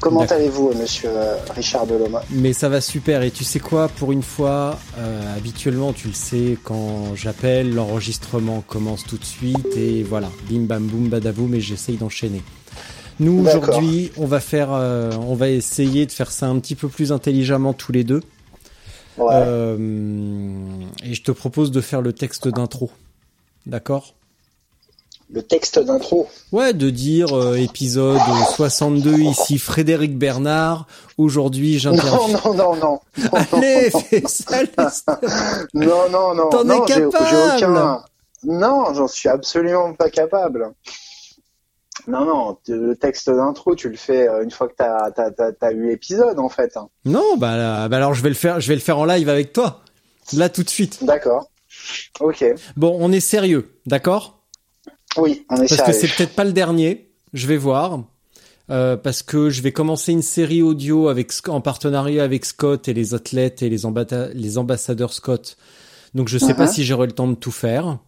Comment allez-vous, monsieur euh, Richard Delhomme Mais ça va super. Et tu sais quoi Pour une fois, euh, habituellement, tu le sais, quand j'appelle, l'enregistrement commence tout de suite. Et voilà, bim bam boum badaboum et j'essaye d'enchaîner. Nous, aujourd'hui, on va faire, euh, on va essayer de faire ça un petit peu plus intelligemment tous les deux. Ouais. Euh, et je te propose de faire le texte d'intro. D'accord? Le texte d'intro. Ouais, de dire euh, épisode 62, ici Frédéric Bernard. Aujourd'hui, Non, j'interviewe... non, non, non. Allez, fais ça, Non, non, non. T'en non, es capable aucun... Non, j'en suis absolument pas capable. Non, non, le texte d'intro, tu le fais euh, une fois que t'as as, eu l'épisode, en fait. hein. Non, bah, bah alors je vais le faire, je vais le faire en live avec toi. Là tout de suite. D'accord. Ok. Bon, on est sérieux, d'accord? Oui, on est Parce que c'est peut-être pas le dernier. Je vais voir. Euh, parce que je vais commencer une série audio avec en partenariat avec Scott et les athlètes et les, ambassadeurs Scott. Donc je sais pas Mhm. si j'aurai le temps de tout faire.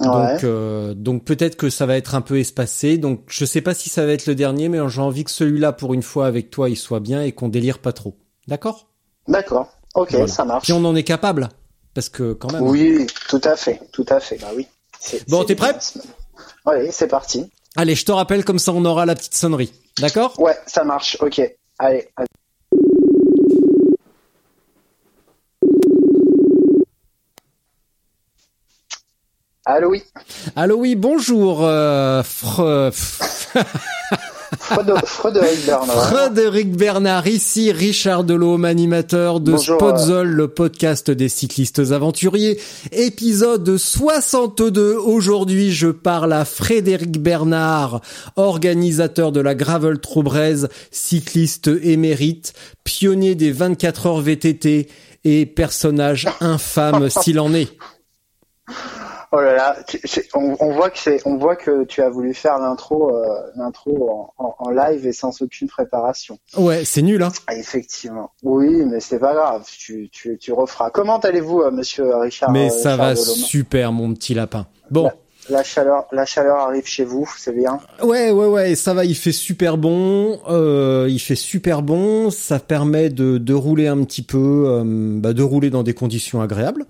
Ouais. Donc, euh, donc peut-être que ça va être un peu espacé. Donc je sais pas si ça va être le dernier, mais j'ai envie que celui-là, pour une fois avec toi, il soit bien et qu'on délire pas trop. D'accord? D'accord. Ok, Voilà. ça marche. Puis on en est capable, parce que quand même. Oui, tout à fait, tout à fait. Bah oui. Bon, t'es prêt? Oui, c'est parti. Allez, je te rappelle comme ça, on aura la petite sonnerie. D'accord? Ouais, ça marche. Ok. Allez. allez. Allô, oui. Allô, oui, bonjour, euh, Frédéric Bernard. Frédéric Bernard, ici Richard Delhomme, animateur de Bonjour, Spotzol, le podcast des cyclistes aventuriers. Épisode 62. Aujourd'hui, je parle à Frédéric Bernard, organisateur de la Gravel Troubraise, cycliste émérite, pionnier des 24 heures VTT et personnage infâme s'il en est. Oh là là, on, on voit que c'est, on voit que tu as voulu faire l'intro, euh, l'intro en, en- en live et sans aucune préparation. Ouais, c'est nul, hein Ah, effectivement. Oui, mais c'est pas grave. Tu, tu, tu referas. Comment allez-vous, euh, Monsieur Richard Mais euh, ça Richard va super, mon petit lapin. Bon. La chaleur, la chaleur arrive chez vous, c'est bien. Ouais, ouais, ouais, ça va, il fait super bon, il fait super bon, ça permet de, de rouler un petit peu, bah, de rouler dans des conditions agréables.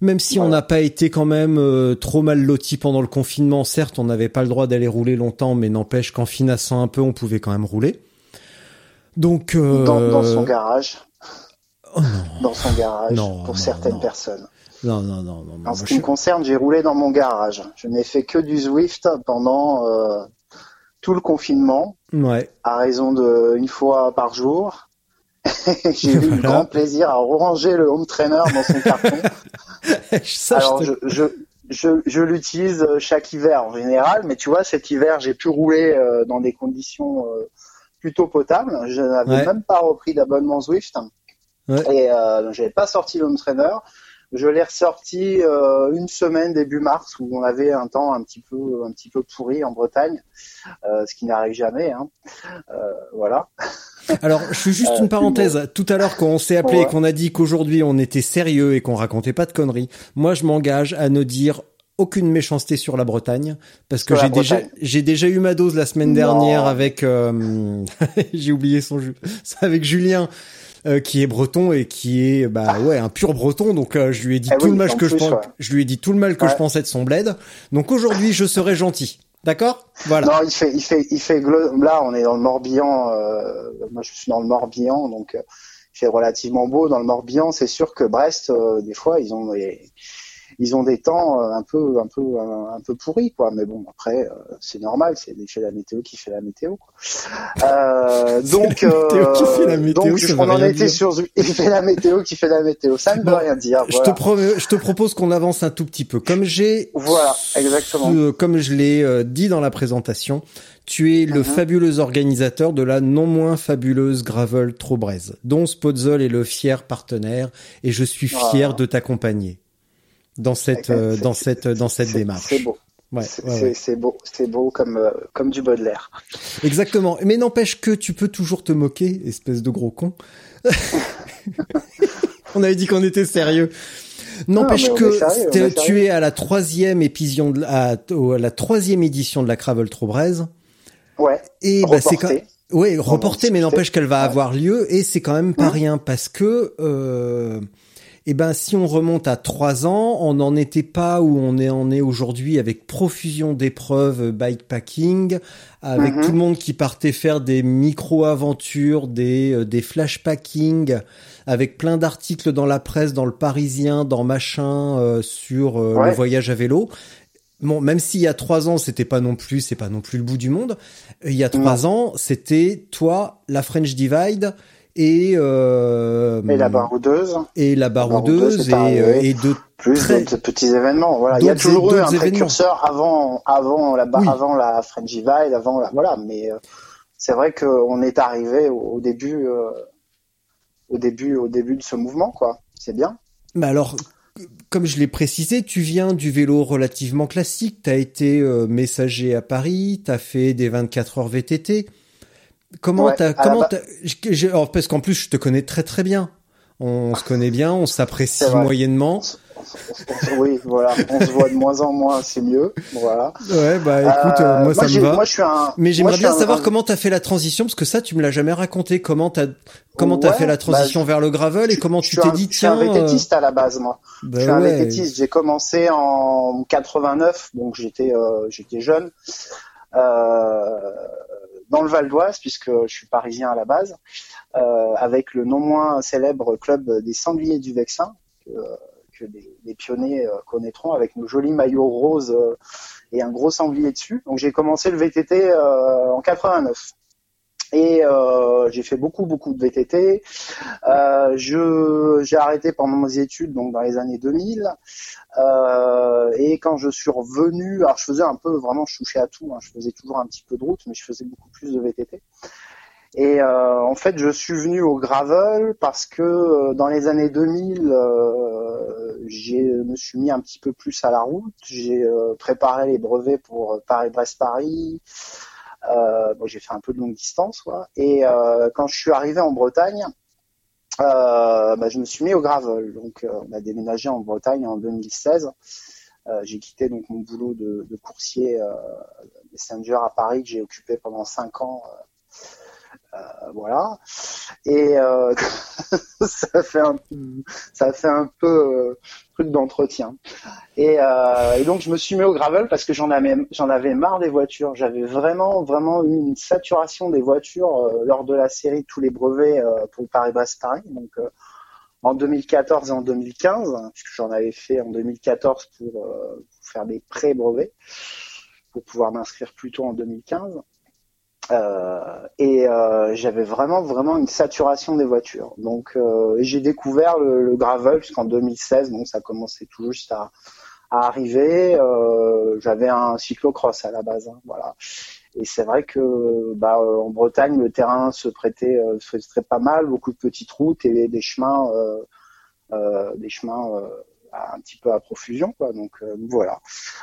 Même si on n'a pas été quand même euh, trop mal loti pendant le confinement, certes, on n'avait pas le droit d'aller rouler longtemps, mais n'empêche qu'en finassant un peu, on pouvait quand même rouler. Donc, euh, Dans, dans son garage. Oh non. Dans son garage, Non, pour non, certaines personnes. non, non, non, En ce je qui me concerne, j'ai roulé dans mon garage. Je n'ai fait que du Zwift pendant euh, tout le confinement, ouais. à raison de une fois par jour. j'ai eu Voilà. grand plaisir à ranger le home trainer dans son carton. Ça, Alors, je je, te- je, je, je l'utilise chaque hiver en général, mais tu vois, cet hiver, j'ai pu rouler euh, dans des conditions euh, plutôt potables. Je n'avais Ouais. même pas repris d'abonnement Zwift. Ouais. Et euh, j'avais pas sorti le home trainer. Je l'ai ressorti euh, une semaine début mars où on avait un temps un petit peu un petit peu pourri en Bretagne, euh, ce qui n'arrive jamais. Hein. Euh, voilà. Alors, je suis juste Euh, une parenthèse. Tout à l'heure, quand on s'est appelé et qu'on a dit qu'aujourd'hui on était sérieux et qu'on racontait pas de conneries, moi je m'engage à ne dire aucune méchanceté sur la Bretagne parce que j'ai déjà j'ai déjà eu ma dose la semaine Non. dernière avec euh, j'ai oublié son avec Julien euh, qui est breton et qui est bah ouais un pur breton donc euh, je lui ai dit Ah tout oui, le mal que je plus, pense ouais. je lui ai dit tout le mal que Ouais. je pensais de son bled donc aujourd'hui je serai gentil d'accord? Voilà Non, il fait, il fait, il fait. Là, on est dans le Morbihan. euh, moi, je suis dans le Morbihan, donc euh, il fait relativement beau dans le Morbihan. C'est sûr que Brest, euh, des fois, ils ont ils ont des temps euh, un peu, un peu, un, un peu pourris, quoi. Mais bon, après, euh, c'est normal, c'est l'effet de la météo qui fait la météo, quoi. Euh, donc, la météo qui fait la météo, donc, on en était dire. sur, il fait la météo qui fait la météo. Ça ne veut Bon, rien dire. Je voilà. te promets- je te propose qu'on avance un tout petit peu. Comme j'ai, Voilà, exactement. euh, comme je l'ai euh, dit dans la présentation, tu es le Mhm. fabuleux organisateur de la non moins fabuleuse Gravel Trobrez, dont Spotzol est le fier partenaire, et je suis fier de t'accompagner dans cette, euh, dans cette, dans cette démarche. C'est beau. Ouais, C'est ouais, ouais. beau, c'est beau comme euh, comme du Baudelaire. Exactement. Mais n'empêche que tu peux toujours te moquer, espèce de gros con. on avait dit qu'on était sérieux. N'empêche que sérieux, tu es à la troisième édition de la, à- la troisième édition de la Cravel Trobrez. Ouais. Et bah, c'est quand ouais, en reporté, mais n'empêche qu'elle va avoir lieu et c'est quand même pas Mhm. rien parce que euh, eh ben si on remonte à trois ans, on n'en était pas où on est en est aujourd'hui avec profusion d'épreuves euh, bikepacking, avec Mhm. tout le monde qui partait faire des micro-aventures, des euh, des flashpacking, avec plein d'articles dans la presse, dans le Parisien, dans machin euh, sur euh, le voyage à vélo. Bon, même s'il y a trois ans, c'était pas non plus, c'est pas non plus le bout du monde. Il y a trois ans, c'était toi, la French Divide et euh, Et la baroudeuse, et la baroudeuse baroudeuse est et, arrivée. euh, et de plus très d'autres petits événements. Voilà, il y a toujours eu un précurseur avant, avant la, Oui. avant la French Divide, avant la, voilà. Mais euh, c'est vrai qu'on est arrivé au, au début, euh, au début, au début de ce mouvement, quoi. C'est bien. Mais alors, comme je l'ai précisé, tu viens du vélo relativement classique. T'as été euh, messager à Paris, t'as fait des 24 heures VTT. Comment Ouais, t'as, comment t'as, j'ai- j'ai- alors, parce qu'en plus je te connais très très bien. On se connaît bien, on s'apprécie moyennement. oui, voilà. On se voit de moins en moins, c'est mieux. Voilà. Ouais, bah écoute, euh, Euh, moi ça me va. Moi, je suis un. Mais j'aimerais je bien savoir un- comment t'as fait la transition, parce que ça, tu me l'as jamais raconté. Comment t'as, comment t'as fait la transition bah, vers le gravel et comment je tu t'es dit, Je suis un tiens, euh, vététiste à la base, moi. bah je suis un ouais. vététiste. J'ai commencé en 89, donc j'étais euh, j'étais jeune, euh, dans le Val d'Oise, puisque je suis parisien à la base, euh, avec le non moins célèbre club des Sangliers du Vexin, que, les, les pionniers euh, connaîtront, avec nos jolis maillots roses euh, et un gros sanglier dessus. Donc j'ai commencé le VTT euh, en 89. Et euh, j'ai fait beaucoup beaucoup de VTT. Euh, je j'ai arrêté pendant mes études donc dans les années 2000. Euh, et quand je suis revenu, alors je faisais un peu vraiment, je touchais à tout. hein, je faisais toujours un petit peu de route, mais je faisais beaucoup plus de VTT. Et euh, en fait, je suis venu au gravel parce que euh, dans les années 2000, euh, j'ai me suis mis un petit peu plus à la route. J'ai euh, préparé les brevets pour Paris-Brest-Paris. Euh, j'ai fait un peu de longue distance, quoi. Et euh, quand je suis arrivé en Bretagne, euh, bah, je me suis mis au gravel. Donc, on a déménagé en Bretagne en 2016. Euh, j'ai quitté donc mon boulot de, de coursier messenger à Paris que j'ai occupé pendant cinq ans. Euh, voilà. Et euh, ça fait un, peu euh, truc d'entretien. Et, donc je me suis mis au gravel parce que j'en avais, marre des voitures. J'avais vraiment, vraiment eu une saturation des voitures lors de la série Tous les brevets pour Paris-Brest-Paris. Donc en 2014 et en 2015, hein, puisque j'en avais fait en 2014 pour, pour faire des pré-brevets, pour pouvoir m'inscrire plus tôt en 2015. Euh, et euh, j'avais vraiment vraiment une saturation des voitures. Donc euh, j'ai découvert le, le gravel puisqu'en 2016, donc ça commençait tout juste à, à arriver. Euh, j'avais un cyclocross à la base, hein, voilà. Et c'est vrai que bah, euh, en Bretagne, le terrain se prêtait, euh, se prêtait pas mal, beaucoup de petites routes et des chemins, des chemins un petit peu à profusion, quoi. Donc euh, voilà.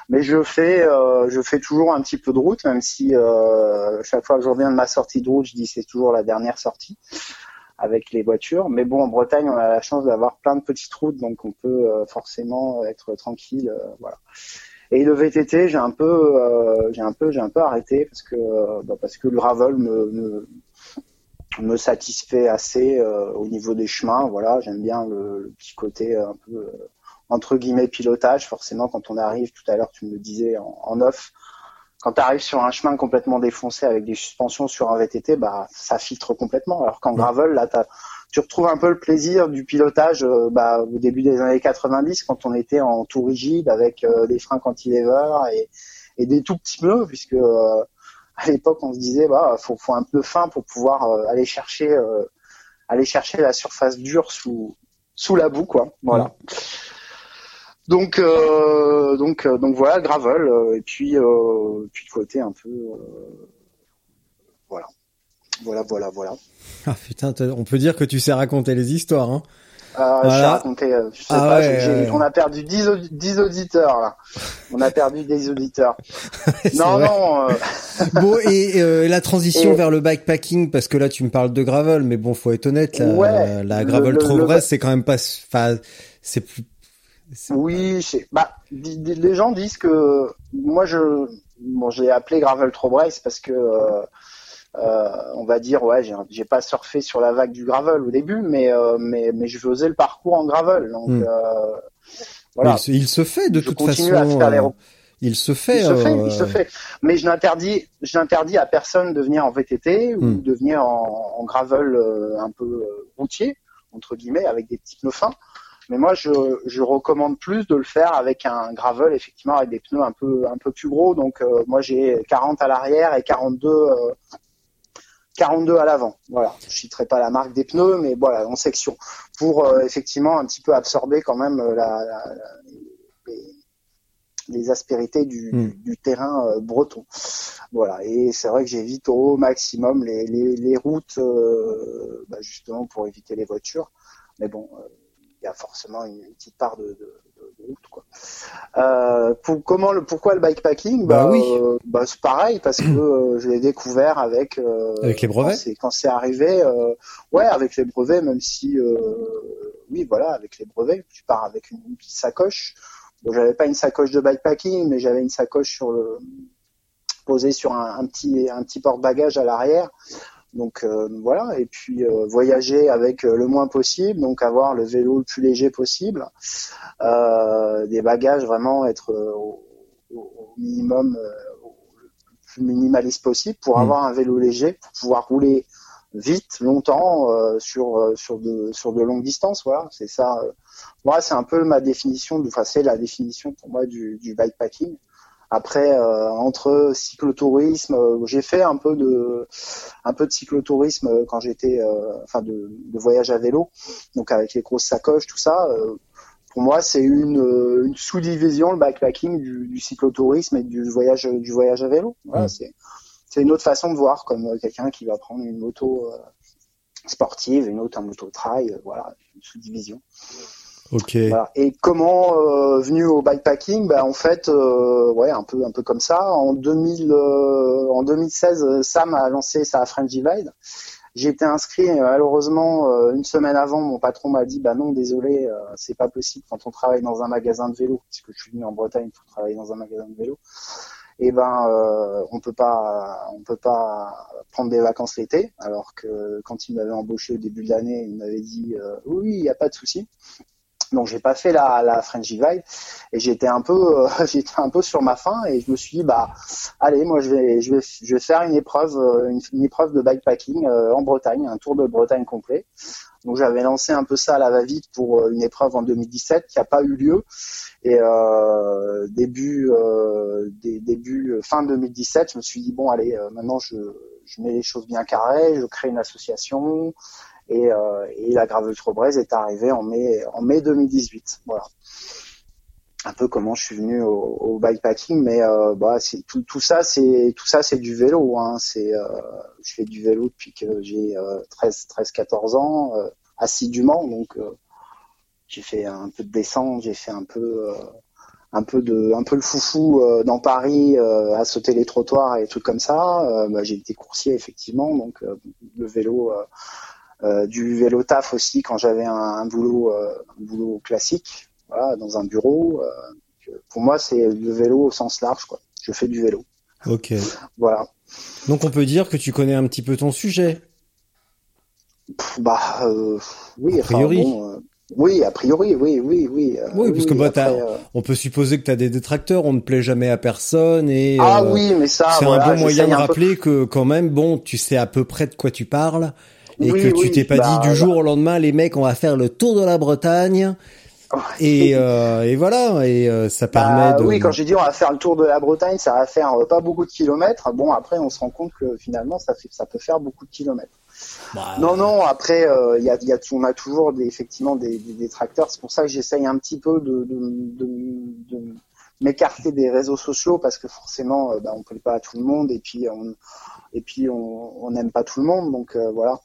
Mais je fais, euh, je fais toujours un petit peu de route, même si euh, chaque fois que je reviens de ma sortie de route, je dis c'est toujours la dernière sortie avec les voitures. Mais bon, en Bretagne, on a la chance d'avoir plein de petites routes, donc on peut euh, forcément être tranquille, euh, voilà. Et le VTT, j'ai un peu, j'ai un peu, j'ai un peu arrêté parce que, bah, parce que le gravel me, me, me satisfait assez euh, au niveau des chemins. Voilà, j'aime bien le, le petit côté un peu euh, entre guillemets pilotage. Forcément, quand on arrive, tout à l'heure, tu me le disais en, en off, quand tu arrives sur un chemin complètement défoncé avec des suspensions sur un VTT, bah ça filtre complètement. Alors qu'en gravel, là, tu retrouves un peu le plaisir du pilotage euh, bah, au début des années 90 quand on était en tout rigide avec euh, des freins cantilever et, et des tout petits pneus puisque euh, à l'époque on se disait bah faut, faut un peu fin pour pouvoir aller chercher aller chercher la surface dure sous sous la boue quoi voilà donc donc donc voilà gravel et puis puis côté un peu voilà voilà voilà voilà ah putain, on peut dire que tu sais raconter les histoires, hein. Euh, voilà. raconté, euh, je sais ah pas, on a perdu 10, 10, auditeurs là. On a perdu des auditeurs. non, non. Euh... bon, et euh, la transition vers le bikepacking, parce que là tu me parles de gravel, mais bon, faut être honnête, la, ouais, la gravel trop c'est quand même pas, enfin, c'est plus. Oui, bah, les gens disent que moi je, bon, j'ai appelé gravel trop parce que euh, on va dire ouais j'ai pas surfé sur la vague du gravel au début mais euh, mais mais je faisais le parcours en gravel donc euh, voilà. Il, se fait de toute façon il se fait il se fait il se fait. Mais je n'interdis je n'interdis à personne de venir en VTT ou hmm. de venir en, gravel un peu routier entre guillemets avec des petits pneus fins mais moi, je, je recommande plus de le faire avec un gravel, effectivement, avec des pneus un peu un peu plus gros. Donc, moi, j'ai 40 à l'arrière et 42 euh, 42 à l'avant. Voilà, je citerai pas la marque des pneus, mais voilà, en section, pour euh, effectivement un petit peu absorber quand même euh, la, les, aspérités du, hmm. terrain euh, breton. Voilà, et c'est vrai que j'évite au maximum les, les, routes, bah, justement pour éviter les voitures. Mais bon, y a forcément une, petite part de euh, pour, comment le, pourquoi le bikepacking? Bah, bah oui. Euh, bah, c'est pareil parce que euh, je l'ai découvert avec avec les brevets. Quand c'est arrivé, ouais, avec les brevets, même si oui, voilà, avec les brevets, tu pars avec une, petite sacoche. Bon, j'avais pas une sacoche de bikepacking, mais j'avais une sacoche sur le posée sur un, un petit un petit porte-bagages à l'arrière donc euh, voilà, et puis euh, voyager avec euh, le moins possible, donc avoir le vélo le plus léger possible, des bagages vraiment être au, minimum, le plus minimaliste possible pour mm. avoir un vélo léger, pour pouvoir rouler vite, longtemps sur sur de sur de longues distances. Voilà, c'est ça. moi, c'est un peu ma définition, enfin c'est la définition pour moi du, du bikepacking. Après, euh, entre cyclotourisme, euh, j'ai fait un peu de un peu de cyclotourisme euh, quand j'étais, enfin de, de, voyage à vélo, donc avec les grosses sacoches, tout ça. pour moi, c'est une, une sous-division le bikepacking du, du, cyclotourisme et du voyage du voyage à vélo. Voilà, c'est c'est une autre façon de voir, comme quelqu'un qui va prendre une moto sportive, une autre un moto trail, voilà, une sous-division. Et comment euh, venu au bikepacking ben, en fait, euh, ouais, un peu, un peu comme ça. En 2000, euh, 2016, Sam a lancé sa French Divide. J'ai été inscrit malheureusement une semaine avant. Mon patron m'a dit bah non, désolé, c'est pas possible quand on travaille dans un magasin de vélo, puisque je suis venu en Bretagne pour travailler dans un magasin de vélo. Et eh ben, on peut pas, on peut pas prendre des vacances l'été. Alors que quand il m'avait embauché au début de l'année, il m'avait dit oui, il n'y a pas de souci. Donc j'ai pas fait la, la French Divide et j'étais un peu euh, j'étais un peu sur ma faim et je me suis dit bah allez moi je vais je vais je vais faire une épreuve euh, une, épreuve de bikepacking euh, en Bretagne un tour de Bretagne complet. Donc j'avais lancé un peu ça à la va-vite pour une épreuve en 2017 qui a pas eu lieu et début début fin 2017 je me suis dit bon allez maintenant je je mets les choses bien carrées, je crée une association, et, euh, et la Gravel Trobrez est arrivée en mai, en mai 2018. Voilà. Un peu comment je suis venu au, bikepacking, mais euh, bah, tout, ça, c'est du vélo. Hein. Euh, je fais du vélo depuis que j'ai 13, 13, 14 ans, assidûment. Donc, j'ai fait un peu de descente, j'ai fait un peu le foufou dans Paris à sauter les trottoirs et tout comme ça bah, j'ai été coursier effectivement donc le vélo du vélo taf aussi quand j'avais un, boulot, euh, un boulot classique, voilà, dans un bureau. Euh, pour moi, c'est le vélo au sens large, quoi. Je fais du vélo. Ok. Voilà. Donc on peut dire que tu connais un petit peu ton sujet. bah oui. A priori. oui, a priori, oui, oui, oui. oui, parce que bah, on peut supposer que tu as des détracteurs, on ne plaît jamais à personne et. Ah oui, mais ça. C'est un bon moyen de rappeler que quand même, bon, tu sais à peu près de quoi tu parles et Oui, que tu t'es pas bah, dit du jour au lendemain, les mecs, on va faire le tour de la Bretagne. Et, euh, et voilà, et euh, ça permet Bah, de. Oui, quand j'ai dit on va faire le tour de la Bretagne, ça va faire euh, pas beaucoup de kilomètres. Bon, après, on se rend compte que finalement, ça, fait, ça peut faire beaucoup de kilomètres. Bah, Non, non, après, il y a, il y a, on a toujours des, effectivement des, des, des tracteurs. C'est pour ça que j'essaye un petit peu de, de, de, de m'écarter des réseaux sociaux parce que forcément, bah, on plaît pas à tout le monde et puis on, et puis on n'aime pas tout le monde. Donc euh, voilà,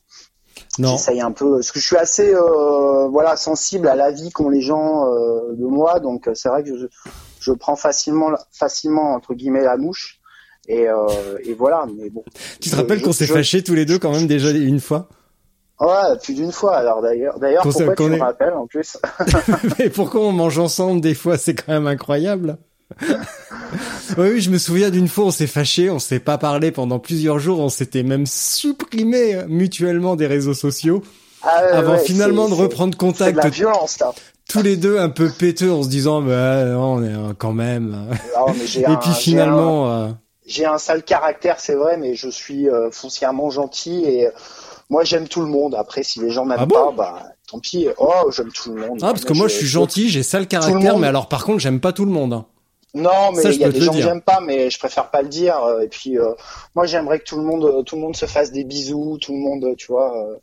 non. j'essaye un peu. Parce que je suis assez euh, voilà sensible à l'avis qu'ont les gens euh, de moi. Donc c'est vrai que je, je prends facilement facilement entre guillemets la mouche. Et, euh, et voilà, mais bon. Tu te rappelles qu'on s'est fâchés tous les deux quand même déjà une fois? Ouais, plus d'une fois. Alors d'ailleurs, d'ailleurs, pourquoi tu me rappelles en plus? Mais pourquoi on mange ensemble des fois? C'est quand même incroyable. oui, je me souviens d'une fois, on s'est fâchés, on s'est pas parlé pendant plusieurs jours, on s'était même supprimé euh, mutuellement des réseaux sociaux Ah, ouais, avant ouais, finalement de reprendre de contact la violence, là. tous les deux un peu péteux en se disant bah non, on est euh, quand même. Non, mais j'ai Et un- puis un- finalement, euh, j'ai un sale caractère, c'est vrai, mais je suis euh, foncièrement gentil et euh, moi j'aime tout le monde. Après, si les gens m'aiment Ah bon pas, bah tant pis. Oh, j'aime tout le monde. ah parce que moi je suis gentil, j'ai ça le caractère, mais alors par contre j'aime pas tout le monde. Non, mais il y a des gens que j'aime pas, mais je préfère pas le dire. euh, Et puis, euh, moi, j'aimerais que tout le monde, tout le monde se fasse des bisous, tout le monde, tu vois. euh,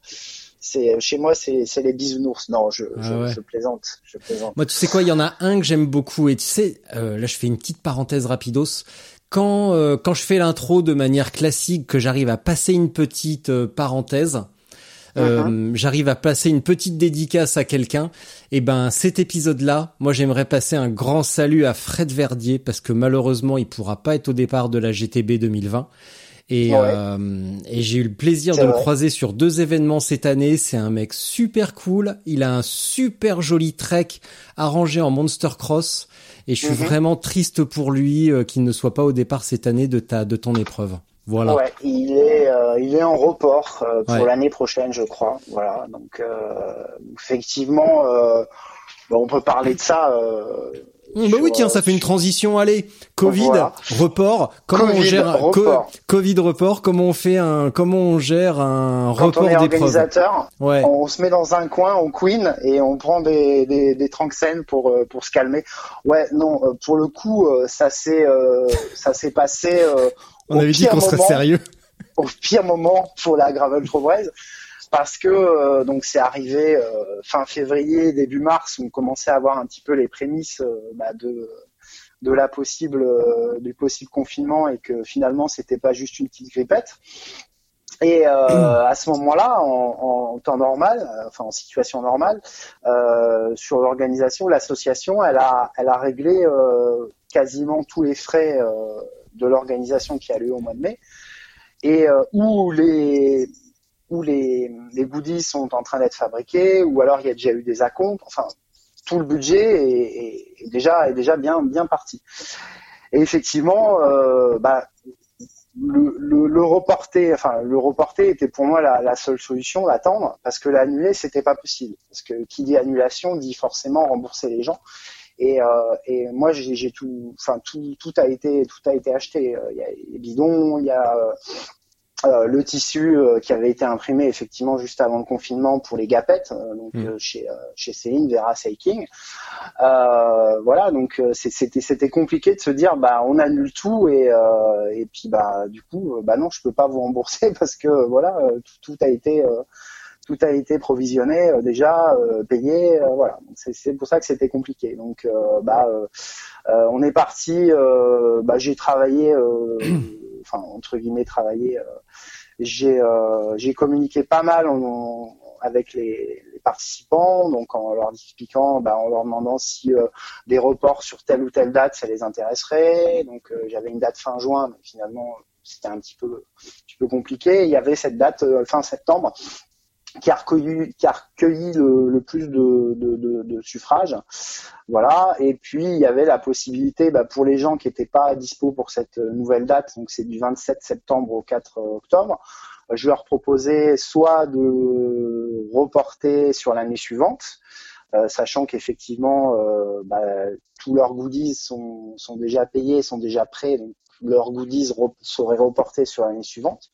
c'est chez moi, c'est c'est les bisounours. Non, je, Ah je, ouais. je plaisante, je plaisante. Moi, tu sais quoi, il y en a un que j'aime beaucoup et tu sais, euh, là je fais une petite parenthèse rapidos. Quand euh, quand je fais l'intro de manière classique, que j'arrive à passer une petite parenthèse, euh, j'arrive à passer une petite dédicace à quelqu'un. Et ben cet épisode-là, moi j'aimerais passer un grand salut à Fred Verdier parce que malheureusement il pourra pas être au départ de la GTB 2020. Et, Ouais. euh, et j'ai eu le plaisir de le croiser sur deux événements cette année. C'est un mec super cool. Il a un super joli trek arrangé en Monster Cross. Et je suis Mhm. vraiment triste pour lui euh, qu'il ne soit pas au départ cette année de ta de ton épreuve. Voilà. Ouais, il est, euh, il est en report euh, pour Ouais. l'année prochaine, je crois. Voilà, donc euh, effectivement, euh, bon, on peut parler de ça. Bah oui, tiens, ça fait une transition. Allez, Covid, Voilà. report. Comment on Covid, gère un co- report. Covid report Comment on fait un Comment on gère un Quand on report est organisateur, Ouais. on se met dans un coin, on queen et on prend des, des, des tranxènes pour euh, pour se calmer. Ouais, non, euh, pour le coup, euh, ça s'est euh, ça s'est passé. euh, On au avait dit pire qu'on serait moment- sérieux. au pire moment pour la Gravel Trobrez parce que euh, donc c'est arrivé euh, fin février début mars on commençait à avoir un petit peu les prémices euh, bah, de de la possible du possible confinement et que finalement c'était pas juste une petite grippette. Et à ce moment-là en, temps normal enfin en situation normale sur l'organisation l'association elle a elle a réglé quasiment tous les frais de l'organisation qui a lieu au mois de mai. Et où les où les, les goodies sont en train d'être fabriqués, ou alors il y a déjà eu des acomptes. Enfin, tout le budget est, déjà est déjà bien bien parti. Et effectivement, euh, bah, le, le, reporter, enfin le reporter était pour moi la, seule solution, l'attendre, parce que l'annuler c'était pas possible, parce que qui dit annulation dit forcément rembourser les gens. Et, euh, et moi j'ai tout, enfin tout, tout a été tout a été acheté. Euh, Il y a les bidons, il y a euh, le tissu euh, qui avait été imprimé effectivement juste avant le confinement pour les gapettes, euh, donc Mm. euh, chez euh, chez Céline Vera Seiking. Euh, voilà, donc euh, c'était c'était compliqué de se dire bah on annule tout et euh, et puis bah du coup bah non je peux pas vous rembourser parce que voilà tout, tout a été euh, tout a été provisionné euh, déjà euh, payé euh, voilà. C'est c'est pour ça que c'était compliqué. Donc euh, bah euh, on est parti euh, bah j'ai travaillé euh, enfin entre guillemets travaillé euh, j'ai euh, j'ai communiqué pas mal en- en- avec les, les participants. Donc en leur expliquant bah, en leur demandant si euh, des reports sur telle ou telle date ça les intéresserait. Donc euh, j'avais une date fin juin mais finalement c'était un petit peu un petit peu compliqué. Il y avait cette date euh, fin septembre qui a recueilli, le, plus de, suffrages. Voilà. Et puis il y avait la possibilité bah, pour les gens qui n'étaient pas dispo pour cette nouvelle date, donc c'est du 27 septembre au 4 octobre, je leur proposais soit de reporter sur l'année suivante, euh, sachant qu'effectivement euh, bah, tous leurs goodies sont, déjà payés, sont déjà prêts, donc leurs goodies seraient reportés sur l'année suivante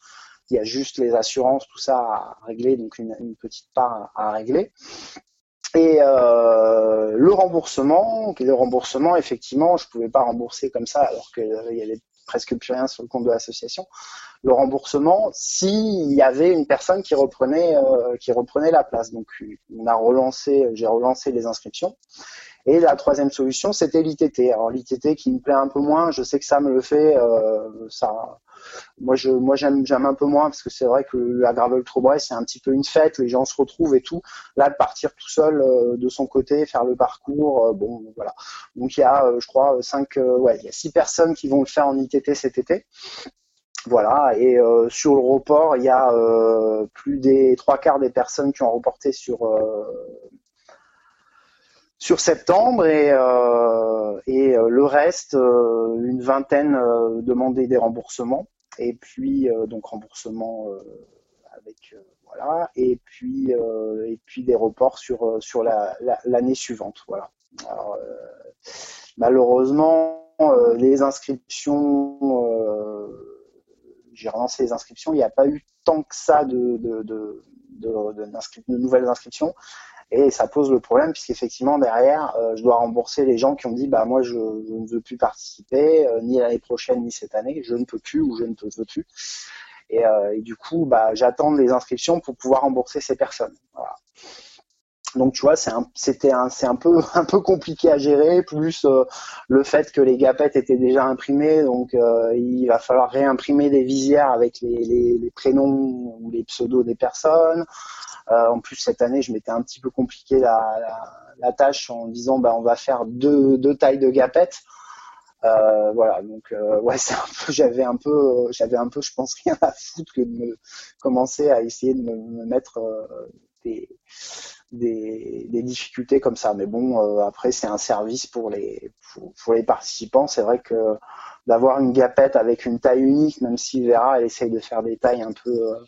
Il y a juste les assurances, tout ça à régler, donc une, petite part à, régler. Et euh, le remboursement, le remboursement, effectivement, je pouvais pas rembourser comme ça alors qu'il y avait presque plus rien sur le compte de l'association. Le remboursement, s'il y avait une personne qui reprenait, euh, la place. Donc, on a relancé, j'ai relancé les inscriptions. Et la troisième solution, c'était l'ITT. Alors l'ITT qui me plaît un peu moins, je sais que ça me le fait, euh, ça, moi je, moi j'aime, j'aime un peu moins parce que c'est vrai que la Gravel Trobrey c'est un petit peu une fête, les gens se retrouvent et tout. Là de partir tout seul euh, de son côté, faire le parcours, euh, bon voilà. Donc il y a, euh, je crois, cinq, euh, ouais, il y a six personnes qui vont le faire en ITT cet été. Voilà, et euh, sur le report, il y a euh, plus des trois quarts des personnes qui ont reporté sur euh, sur septembre et, euh, euh, le reste, euh, une vingtaine demandaient des remboursements et puis donc remboursement avec voilà et puis et puis des reports sur sur la la- l'année suivante voilà. Malheureusement, les inscriptions, j'ai relancé les inscriptions, il n'y a pas eu tant que ça de, de, de nouvelles inscriptions. Et ça pose le problème puisqu'effectivement derrière, euh, je dois rembourser les gens qui ont dit bah moi je, ne veux plus participer euh, ni l'année prochaine ni cette année, je ne peux plus ou je ne peux, veux plus. Et, euh, et du coup bah j'attends les inscriptions pour pouvoir rembourser ces personnes. Donc tu vois, c'est un, un, un peu, un peu compliqué à gérer, plus euh, le fait que les gapettes étaient déjà imprimées, donc euh, il va falloir réimprimer des visières avec les, prénoms ou les pseudos des personnes. Euh, en plus cette année, je m'étais un petit peu compliqué la, tâche en disant bah on va faire deux, tailles de gapettes. Voilà, donc ouais, c'est un peu, j'avais un peu, j'avais un peu, je pense rien à foutre que de me commencer à essayer de me, me mettre des, des, difficultés comme ça. Mais bon, euh, après c'est un service pour les pour, les participants. C'est vrai que d'avoir une gapette avec une taille unique, même si Vera elle essaye de faire des tailles un peu euh,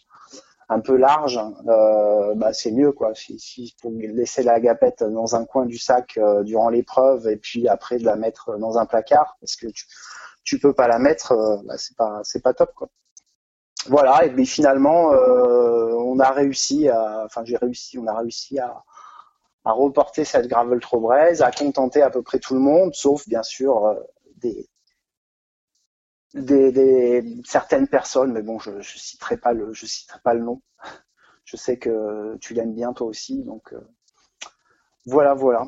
un peu larges, euh, bah c'est mieux quoi. Si, si pour laisser la gapette dans un coin du sac durant l'épreuve et puis après de la mettre dans un placard parce que tu tu peux pas la mettre, bah, c'est pas pas top quoi. Voilà, et puis finalement, euh, on a réussi à, enfin j'ai réussi, on a réussi à, reporter cette gravel braise, à contenter à peu près tout le monde, sauf bien sûr euh, des, des, certaines personnes, mais bon, je, je citerai pas le, je citerai pas le nom. Je sais que tu l'aimes bien toi aussi, donc euh, voilà, voilà.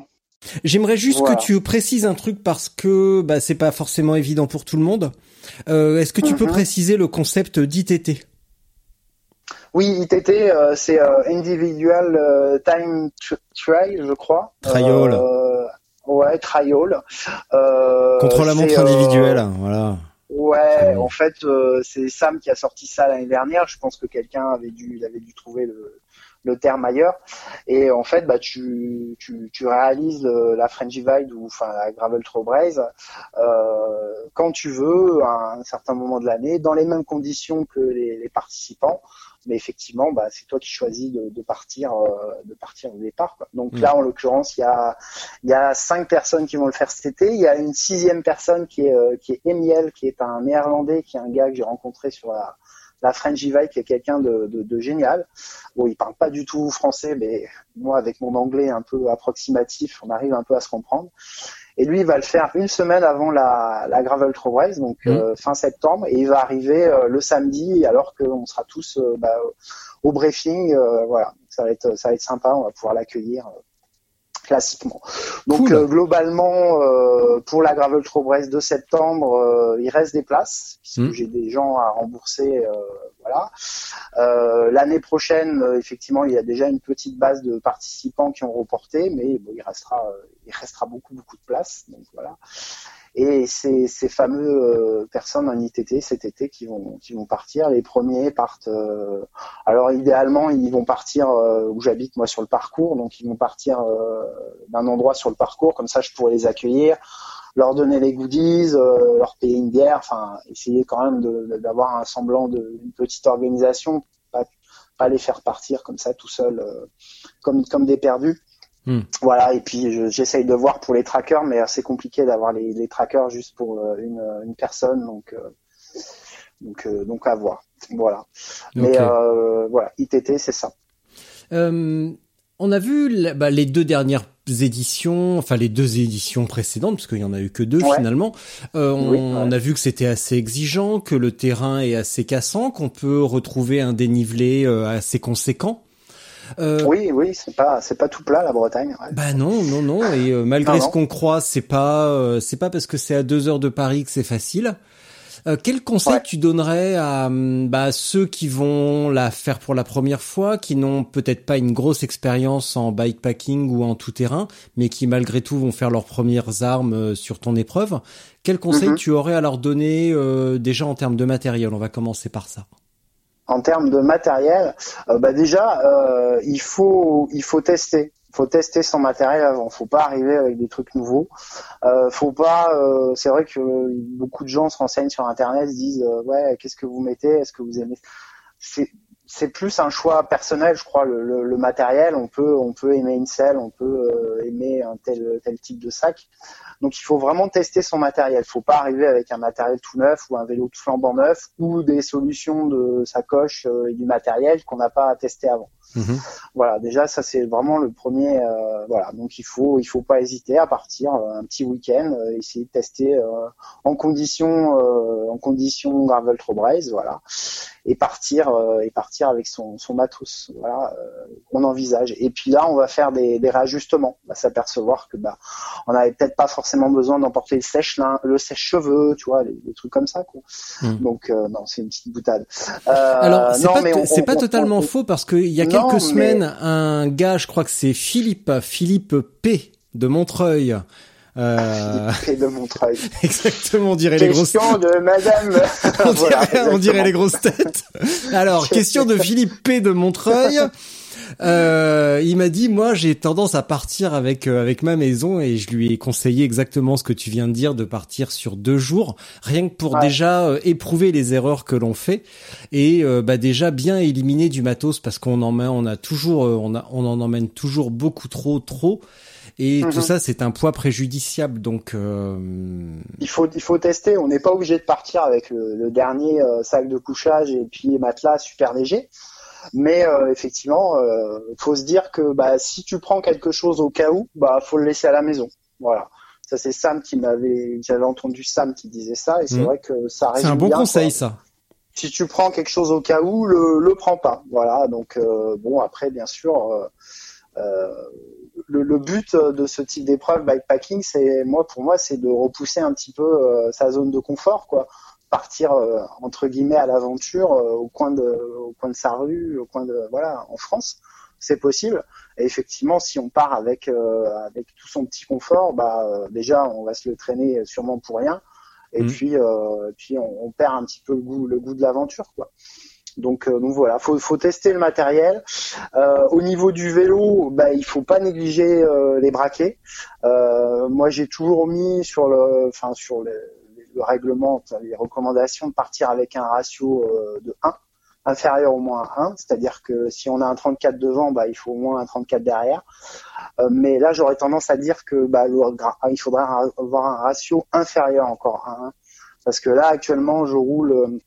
J'aimerais juste Voilà. que tu précises un truc parce que bah, c'est pas forcément évident pour tout le monde. Euh, Est-ce que tu peux Mhm. préciser le concept d'ITT Oui, ITT, euh, c'est euh, Individual Time Tr- Trial, je crois. Trial. Ouais, trial. Contre la montre individuelle, voilà. Ouais, en fait, c'est Sam qui a sorti ça l'année dernière. Je pense que quelqu'un avait dû, il avait dû trouver le, le terme ailleurs. Et en fait, bah, tu, tu, tu réalises le- la Frangivide ou enfin la Gravel Trail Braze euh, quand tu veux, à un certain moment de l'année, dans les mêmes conditions que les, les participants. Mais effectivement, bah, c'est toi qui choisis de, de partir, euh, de partir au départ. Quoi. Donc Mm. là, en l'occurrence, il y a, y a cinq personnes qui vont le faire cet été. Il y a une sixième personne qui est, euh, qui est Emiel, qui est un néerlandais, qui est un gars que j'ai rencontré sur la, la Frangivide, qui est quelqu'un de, de, de génial. Bon, il parle pas du tout français, mais moi, avec mon anglais un peu approximatif, on arrive un peu à se comprendre. Et lui, il va le faire une semaine avant la, la Gravel Trail Race, donc Mhm. euh, fin septembre, et il va arriver euh, le samedi, alors qu'on sera tous euh, bah, au briefing. euh, voilà, ça va être ça va être sympa, on va pouvoir l'accueillir classiquement. Donc Cool. euh, globalement, euh, pour la Gravel Trail Race de septembre, euh, il reste des places puisque Mhm. j'ai des gens à rembourser. euh, voilà. Euh, L'année prochaine, euh, effectivement, il y a déjà une petite base de participants qui ont reporté, mais bon, il restera, euh, il restera beaucoup, beaucoup de places. Donc voilà. Et ces, ces fameux euh, personnes en ITT cet été qui vont, qui vont partir, les premiers partent. euh, alors idéalement, ils vont partir euh, où j'habite moi sur le parcours, donc ils vont partir d'un endroit sur le parcours, comme ça je pourrais les accueillir, leur donner les goodies, leur payer une bière, enfin essayer quand même d'avoir un semblant de une petite organisation, pas, pas les faire partir comme ça tout seul, euh, comme comme des perdus. Hmm. Voilà, et puis je- j'essaye de voir pour les trackers, mais c'est compliqué d'avoir les, les trackers juste pour euh, une, une personne, donc euh, donc euh, donc à voir. Voilà. Mais voilà, ITT, c'est ça. On a vu bah, les deux dernières éditions, enfin les deux éditions précédentes, parce qu'il y en a eu que deux finalement. Euh, on, a vu que c'était assez exigeant, que le terrain est assez cassant, qu'on peut retrouver un dénivelé euh, assez conséquent. Euh, oui, oui, c'est pas, c'est pas tout plat la Bretagne. Ouais. Bah non, non, non. Et euh, malgré ce qu'on croit, c'est pas, euh, c'est pas parce que c'est à deux heures de Paris que c'est facile. Euh, quel conseil tu donnerais à hum, bah, ceux qui vont la faire pour la première fois, qui n'ont peut-être pas une grosse expérience en bikepacking ou en tout terrain, mais qui malgré tout vont faire leurs premières armes sur ton épreuve? Quel conseil mhm. tu aurais à leur donner déjà en termes de matériel? On va commencer par ça en termes de matériel, euh, bah déjà, euh, il faut il faut tester. Faut tester son matériel avant. Faut pas arriver avec des trucs nouveaux. Euh, faut pas. Euh, c'est vrai que beaucoup de gens se renseignent sur Internet, se disent ouais, qu'est-ce que vous mettez? Est-ce que vous aimez? C'est plus un choix personnel, je crois. Le, le, matériel, on peut on peut aimer une selle, on peut aimer un tel tel type de sac. Donc il faut vraiment tester son matériel. Il faut pas arriver avec un matériel tout neuf ou un vélo tout flambant neuf ou des solutions de sacoche euh, et du matériel qu'on n'a pas testé avant. Mhm. Voilà, déjà ça c'est vraiment le premier. Euh, voilà, donc il faut il faut pas hésiter à partir euh, un petit week-end, essayer de tester en condition en condition gravel braise, voilà, et partir et partir avec son, son matos. Voilà, on envisage. Et puis là on va faire des, des réajustements. On va s'apercevoir que bah on n'avait peut-être pas forcément besoin d'emporter le sèche le sèche cheveux, tu vois, des, trucs comme ça. Quoi. Hmm. Donc non, c'est une petite boutade. Alors c'est pas, c'est pas totalement faux parce qu'il y a quelques semaines, un gars, je crois que c'est Philippe, Philippe P de Montreuil. Euh... P de Montreuil. Exactement, on dirait les grosses têtes. de Madame. on, dirait, les grosses têtes. Alors, question de Philippe P de Montreuil. Euh, il m'a dit, moi, j'ai tendance à partir avec euh, avec ma maison et je lui ai conseillé exactement ce que tu viens de dire, de partir sur deux jours, rien que pour déjà euh, éprouver les erreurs que l'on fait et bah déjà bien éliminer du matos parce qu'on en met, on a toujours, on a, on en emmène toujours beaucoup trop, trop. Et tout mhm. ça, c'est un poids préjudiciable. Donc, il faut il faut tester. On n'est pas obligé de partir avec le, le dernier sac de couchage et puis matelas super léger. Mais euh, effectivement, euh, faut se dire que bah, si tu prends quelque chose au cas où, bah faut le laisser à la maison. Voilà. Ça c'est Sam qui m'avait, j'avais entendu Sam qui disait ça et c'est mmh. vrai que ça C'est un bon conseil ça. Si tu prends quelque chose au cas où, le le prends pas. Voilà. Donc euh, bon après bien sûr. Euh, euh, le, le, but de ce type d'épreuve bikepacking, c'est moi pour moi, c'est de repousser un petit peu sa zone de confort, quoi partir euh, entre guillemets à l'aventure euh, au coin de au coin de sa rue, au coin de voilà en France, c'est possible. Et effectivement, si on part avec euh, avec tout son petit confort, bah déjà on va se le traîner sûrement pour rien. Et mmh. puis puis on, on, perd un petit peu le goût le goût de l'aventure quoi. Donc, donc voilà, faut, faut tester le matériel. Euh, au niveau du vélo, bah, il faut pas négliger les braquets. Euh, moi, j'ai toujours mis sur le, enfin sur le, le règlement, les recommandations de partir avec un ratio euh, de 1 inférieur au moins à 1, c'est-à-dire que si on a un 34 devant, bah, il faut au moins un 34 derrière. Euh, mais là, j'aurais tendance à dire que bah, il faudra avoir un ratio inférieur encore à 1. Parce que là, actuellement, je roule euh,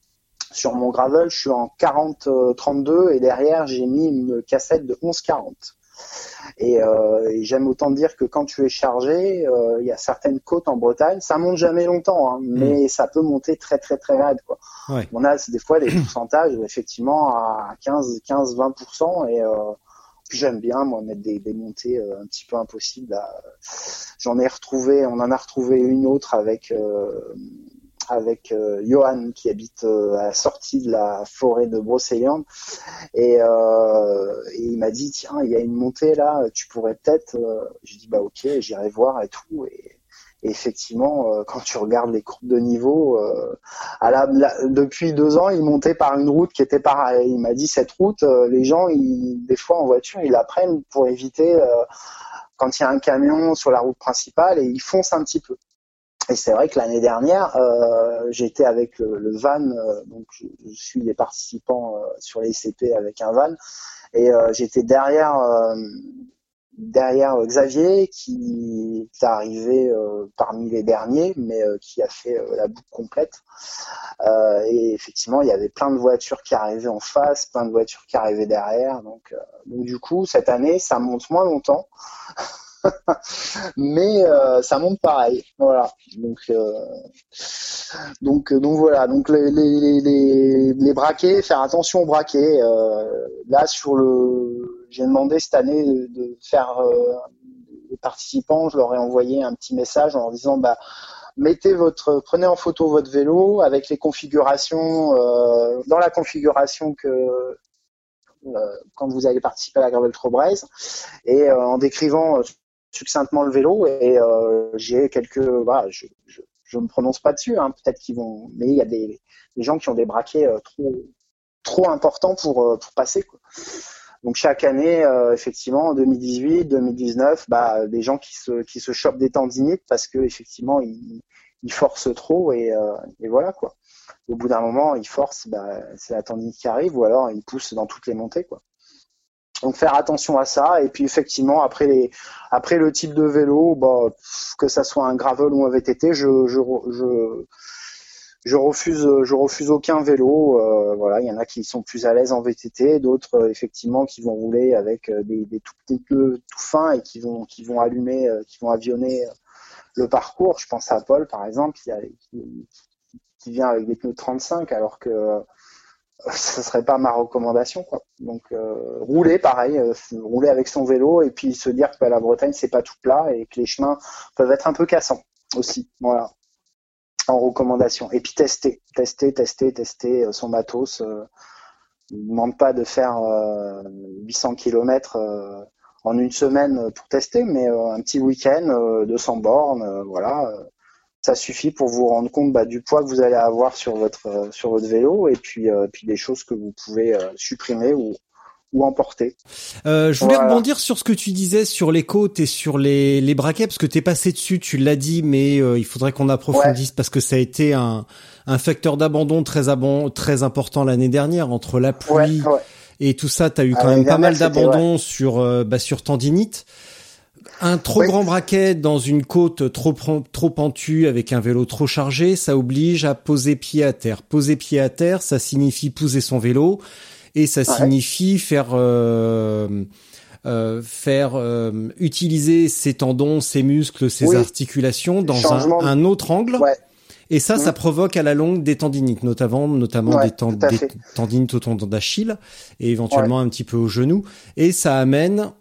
sur mon gravel, je suis en 40-32 et derrière, j'ai mis une cassette de 11-40. Euh, et, j'aime autant dire que quand tu es chargé, euh, il y a certaines côtes en Bretagne, ça monte jamais longtemps, hein, mm. mais ça peut monter très très très raide. Quoi. On a des fois des pourcentages effectivement à 15, 15, 20% et euh, j'aime bien moi mettre des, des montées un petit peu impossibles. J'en ai retrouvé, on en a retrouvé une autre avec avec euh, Johan qui habite euh, à la sortie de la forêt de Brocéliande et, euh, il m'a dit tiens il y a une montée là tu pourrais peut-être j'ai dit bah ok j'irai voir et tout et, effectivement, quand tu regardes les courbes de niveau, à la, depuis deux ans, il montait par une route qui était pareille. Il m'a dit cette route, les gens, ils, des fois en voiture, ils la prennent pour éviter quand il y a un camion sur la route principale et ils foncent un petit peu. Et c'est vrai que l'année dernière, euh, j'étais avec le, van, euh, donc je, suis des participants euh, sur les ICP avec un van, et j'étais derrière derrière Xavier qui est arrivé parmi les derniers, mais qui a fait la boucle complète. et effectivement, il y avait plein de voitures qui arrivaient en face, plein de voitures qui arrivaient derrière. Donc du coup, cette année, ça monte moins longtemps. mais euh, ça monte pareil. Voilà. Donc, euh, donc, euh, donc voilà. Donc les, braquets, faire attention aux braquets. là sur le, j'ai demandé cette année de, faire les participants. Je leur ai envoyé un petit message en leur disant bah mettez votre, prenez en photo votre vélo avec les configurations dans la configuration que quand vous allez participer à la Gravel Trobraise et en décrivant succinctement le vélo et euh, j'ai quelques voilà, je, je, je me prononce pas dessus hein, peut-être qu'ils vont mais il y a des, des, gens qui ont des braquets euh, trop trop importants pour euh, pour passer quoi. Donc chaque année, effectivement, en 2018, 2019, bah, des gens qui se qui se chopent des tendinites parce que effectivement ils, ils forcent trop et, et voilà quoi. Au bout d'un moment, ils forcent, bah, c'est la tendinite qui arrive ou alors ils poussent dans toutes les montées quoi. Donc faire attention à ça. Et puis effectivement, après les, après le type de vélo, bah, que ça soit un gravel ou un VTT, je, je, je, je refuse, je refuse aucun vélo. Euh, voilà, il y en a qui sont plus à l'aise en VTT, d'autres euh, effectivement qui vont rouler avec euh, des, des tout petits pneus tout fins et qui vont, qui vont allumer, qui vont avionner le parcours. Je pense à Paul par exemple, qui, qui, qui vient avec des pneus 35 alors que ce serait pas ma recommandation quoi. Donc euh, rouler pareil, euh, rouler avec son vélo et puis se dire que la Bretagne c'est pas tout plat et que les chemins peuvent être un peu cassants aussi. Voilà. En recommandation. Et puis tester, tester, tester, tester euh, son matos. Euh, ne demande pas de faire 800 km en une semaine pour tester, mais un petit week-end, 200 bornes, voilà ça suffit pour vous rendre compte bah, du poids que vous allez avoir sur votre euh, sur votre vélo et puis euh, puis des choses que vous pouvez euh, supprimer ou ou emporter. Euh, je voulais rebondir sur ce que tu disais sur les côtes et sur les, les braquets, parce que tu es passé dessus, tu l'as dit, mais il faudrait qu'on approfondisse parce que ça a été un, un facteur d'abandon très, très important l'année dernière entre la pluie et tout ça. Tu as eu quand même pas mal d'abandon sur, bah, sur tendinite. Un trop grand braquet dans une côte trop trop pentue avec un vélo trop chargé, ça oblige à poser pied à terre. Poser pied à terre, ça signifie pousser son vélo et ça signifie faire euh, euh, faire euh, utiliser ses tendons, ses muscles, ses articulations dans un, autre angle. Et ça, ça mmh. provoque à la longue des tendinites, notamment, notamment des, tendinites au tendon d'Achille et éventuellement un petit peu au genou. Et ça amène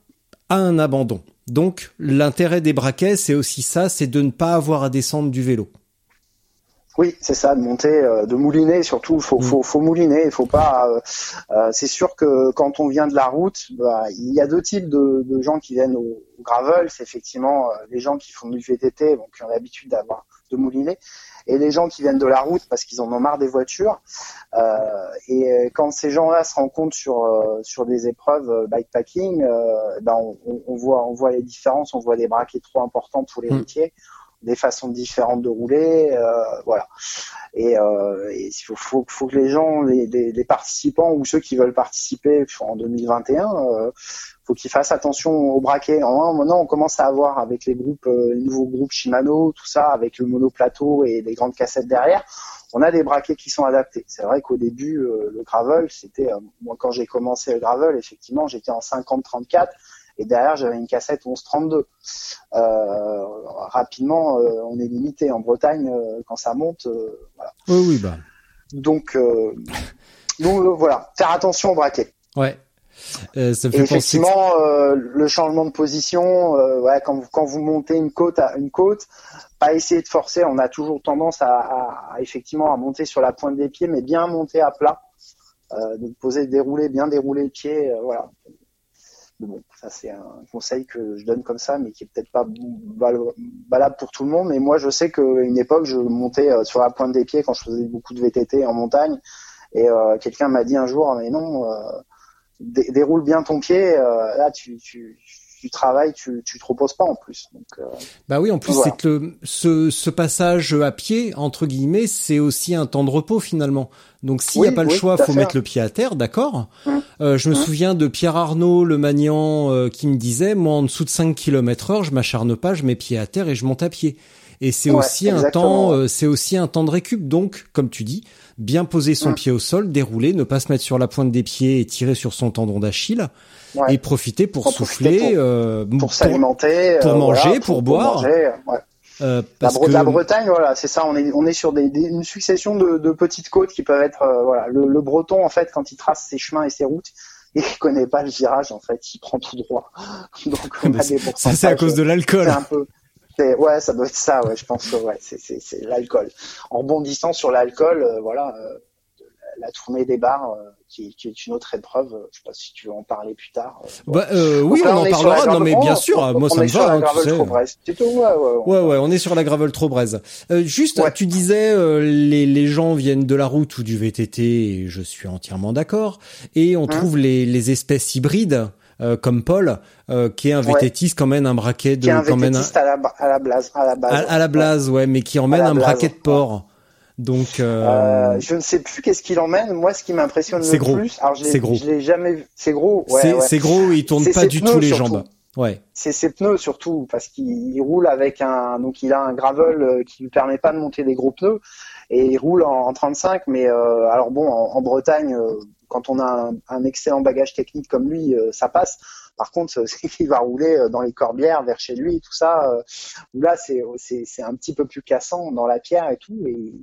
à un abandon. Donc l'intérêt des braquets, c'est aussi ça, c'est de ne pas avoir à descendre du vélo. Oui, c'est ça, de monter, euh, de mouliner surtout. Il faut, mm. faut, faut, mouliner. Il faut pas. Euh, euh, c'est sûr que quand on vient de la route, bah, il y a deux types de, gens qui viennent au, gravel. C'est effectivement les gens qui font du VTT, donc qui ont l'habitude d'avoir de mouliner, et les gens qui viennent de la route parce qu'ils en ont marre des voitures. Euh, et euh, quand ces gens-là se rencontrent sur euh, sur des épreuves bikepacking, ben on, on, voit on voit les différences, on voit des braquets trop importants pour les mm. routiers des façons différentes de rouler, euh, voilà. Et, euh, il faut, que les gens, les, les, les, participants ou ceux qui veulent participer en 2021, euh, faut qu'ils fassent attention au braquet. Maintenant, on commence à avoir avec les groupes, euh, les nouveaux groupes Shimano, tout ça, avec le monoplateau et les grandes cassettes derrière, on a des braquets qui sont adaptés. C'est vrai qu'au début, euh, le gravel, c'était, moi quand j'ai commencé le gravel, effectivement, j'étais en 50-34 et derrière j'avais une cassette 1132. Euh, rapidement, on est limité en Bretagne quand ça monte. voilà. Oui, oui, bah. Donc, donc voilà, faire attention au braquet. Ouais. Euh, ça fait effectivement, euh, le changement de position, euh, ouais, quand, vous, quand vous montez une côte à une côte, pas essayer de forcer. On a toujours tendance à, à, effectivement à monter sur la pointe des pieds, mais bien monter à plat, euh, de poser, dérouler, bien dérouler les pieds, euh, Bon, ça c'est un conseil que je donne comme ça, mais qui est peut-être pas valable pour tout le monde. Mais moi, je sais qu'à une époque, je montais sur la pointe des pieds quand je faisais beaucoup de VTT en montagne, et quelqu'un m'a dit un jour, mais non déroule bien ton pied, euh, là tu tu travailles, tu, tu te reposes pas en plus. Donc, euh, bah oui, en plus voilà. c'est que le, ce, ce passage à pied entre guillemets, c'est aussi un temps de repos finalement. Donc s'il n'y Oui, a pas le choix, faut fait. mettre le pied à terre, d'accord. Hum. Euh, je me Hum. souviens de Pierre Arnaud, le Magnan, euh, qui me disait, moi en dessous de 5 km heure, je m'acharne pas, je mets pied à terre et je monte à pied. Et c'est Ouais, aussi un temps, euh, c'est aussi un temps de récup. Donc, comme tu dis, bien poser son Hum. pied au sol, dérouler, ne pas se mettre sur la pointe des pieds et tirer sur son tendon d'Achille, ouais. et profiter pour profiter souffler, pour- euh, pour s'alimenter, pour euh, manger, voilà, pour boire. manger, ouais. euh, La, parce Bre- que la Bretagne, voilà, c'est ça. On est on est sur des, des- une succession de, de petites côtes qui peuvent être euh, voilà. Le, le Breton en fait, quand il trace ses chemins et ses routes, il connaît pas le virage en fait. Il prend tout droit. Donc on a des ça c'est à cause de l'alcool. Un peu. Ouais, ça doit être ça. Ouais, je pense que ouais, c'est l'alcool. En rebondissant sur l'alcool, euh, voilà, euh, la tournée des bars, euh, qui, qui est une autre épreuve. Je sais pas si tu veux en parler plus tard. Bah, oui, là, on en parlera. Non, mais bien sûr, on- moi on ça me est sur va. la hein, tu sais. C'est tout. Ouais, ouais, Ouais, ouais, on est sur la gravel trop braise. Euh, juste, tu disais, les, les gens viennent de la route ou du VTT, et je suis entièrement d'accord. Et on Hein trouve les, les espèces hybrides, euh, comme Paul, euh, qui est un Ouais. VTTiste, qui emmène un braquet de, qui est un emmène un- vététiste à la, à la blase, à la base. à, à la blase, ouais, mais qui emmène un blase, braquet de ouais. porc. Donc, euh, Euh, je ne sais plus qu'est-ce qu'il emmène. Moi, ce qui m'impressionne le gros. plus, alors C'est gros. je l'ai jamais vu. C'est gros. Ouais, c'est ouais. gros, il tourne pas du tout les surtout. jambes. Ouais. C'est ses pneus surtout parce qu'il il roule avec un donc il a un gravel euh, qui lui permet pas de monter des gros pneus et il roule en, en 35 mais euh, alors bon en, en Bretagne euh, quand on a un, excellent bagage technique comme lui euh, ça passe par contre c'est qu'il va rouler euh, dans les corbières vers chez lui tout ça euh, là c'est c'est un petit peu plus cassant dans la pierre et tout et,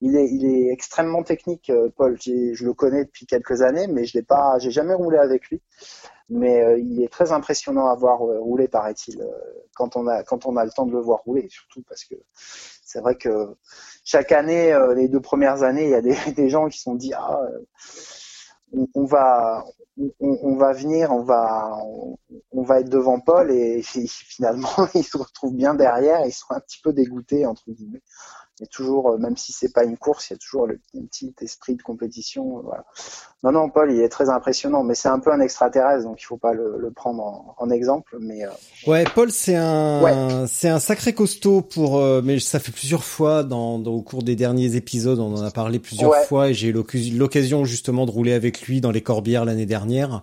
il, est extrêmement technique euh, Paul. Je le connais depuis quelques années mais je j'ai jamais roulé avec lui. Mais il est très impressionnant à voir rouler, paraît-il, quand on a le temps de le voir rouler, surtout parce que c'est vrai que chaque année, les deux premières années, il y a des, gens qui sont dit ah on, va on, va venir, on va on va être devant Paul et, finalement ils se retrouvent bien derrière, ils sont un petit peu dégoûtés entre guillemets. Mais toujours, euh, même si c'est pas une course, il y a toujours le un petit esprit de compétition. euh, Voilà. Non, non, Paul, il est très impressionnant, mais c'est un peu un extraterrestre, donc il faut pas le, le prendre en, en exemple. Mais euh, Ouais, Paul, c'est un, Ouais. c'est un sacré costaud pour, euh, mais ça fait plusieurs fois dans, dans- au cours des derniers épisodes, on en a parlé plusieurs Ouais. fois et j'ai eu l'occasion justement de rouler avec lui dans les Corbières l'année dernière.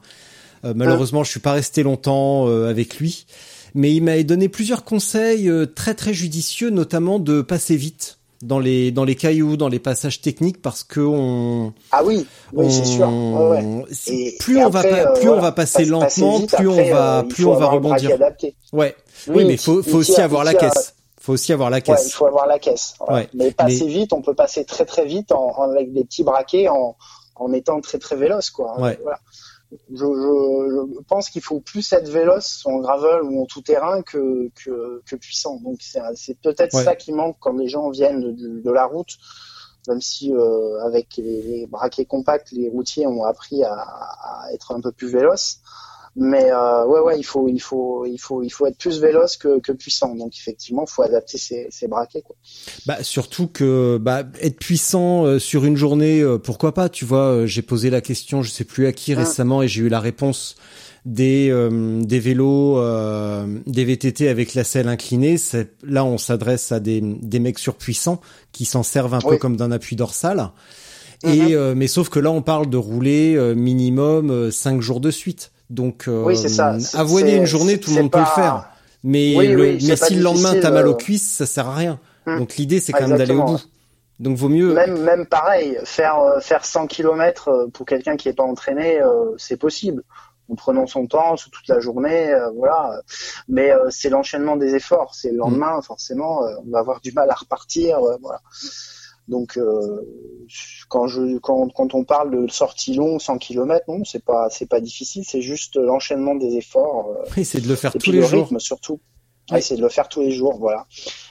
Euh, malheureusement, je suis pas resté longtemps euh, avec lui, mais il m'a donné plusieurs conseils très très judicieux, notamment de passer vite dans les dans les cailloux, dans les passages techniques, parce que on, ah oui, oui, c'est sûr. Ouais. Et- plus et on va euh, plus on va passer passe- passer lentement, vite, plus on va euh, plus on va rebondir. Ouais. Oui, Oui, mais il- faut, faut aussi avoir la caisse. Faut aussi avoir la caisse. il faut avoir la caisse. Ouais. Mais passer vite, on peut passer très très vite en, en- avec des petits braquets en, en étant très très véloce, quoi. Voilà. Je, je, je pense qu'il faut plus être véloce en gravel ou en tout terrain que, que, que puissant. Donc c'est peut-être Ouais. ça qui manque quand les gens viennent de, de la route. Même si euh, avec les, les braquets compacts, les routiers ont appris à, à être un peu plus véloces. Mais euh, ouais, ouais, il faut, il faut, il faut, il faut être plus véloce que, que puissant. Donc effectivement, il faut adapter ses, ses braquets. Quoi. Bah surtout que bah être puissant euh, sur une journée, euh, pourquoi pas Tu vois, euh, j'ai posé la question, je sais plus à qui Ah. récemment, et j'ai eu la réponse des euh, des vélos, euh, des VTT avec la selle inclinée. C'est là on s'adresse à des des mecs surpuissants qui s'en servent un peu comme d'un appui dorsal. Mhm. Et euh, mais sauf que là on parle de rouler euh, minimum euh, cinq jours de suite. Donc euh, Oui, ça. Avoiner une journée, tout le monde peut le faire. Mais, Oui, le, oui, c'est mais si le lendemain t'as mal aux euh. cuisses, ça sert à rien. Hmm. Donc l'idée c'est quand même d'aller au bout. Donc vaut mieux. Même, même pareil, faire euh, faire 100 km pour quelqu'un qui est pas entraîné, euh, c'est possible. En prenant son temps, sous toute la journée, euh, voilà. Mais euh, c'est l'enchaînement des efforts. C'est le lendemain, forcément, euh, on va avoir du mal à repartir, euh, voilà. Donc, euh, quand je quand, quand on parle de sortie longue, 100 km, non, c'est pas c'est pas difficile. C'est juste l'enchaînement des efforts. euh, Oui, c'est de le faire et tous puis les le jours. rythme surtout. Oui. C'est de le faire tous les jours, voilà.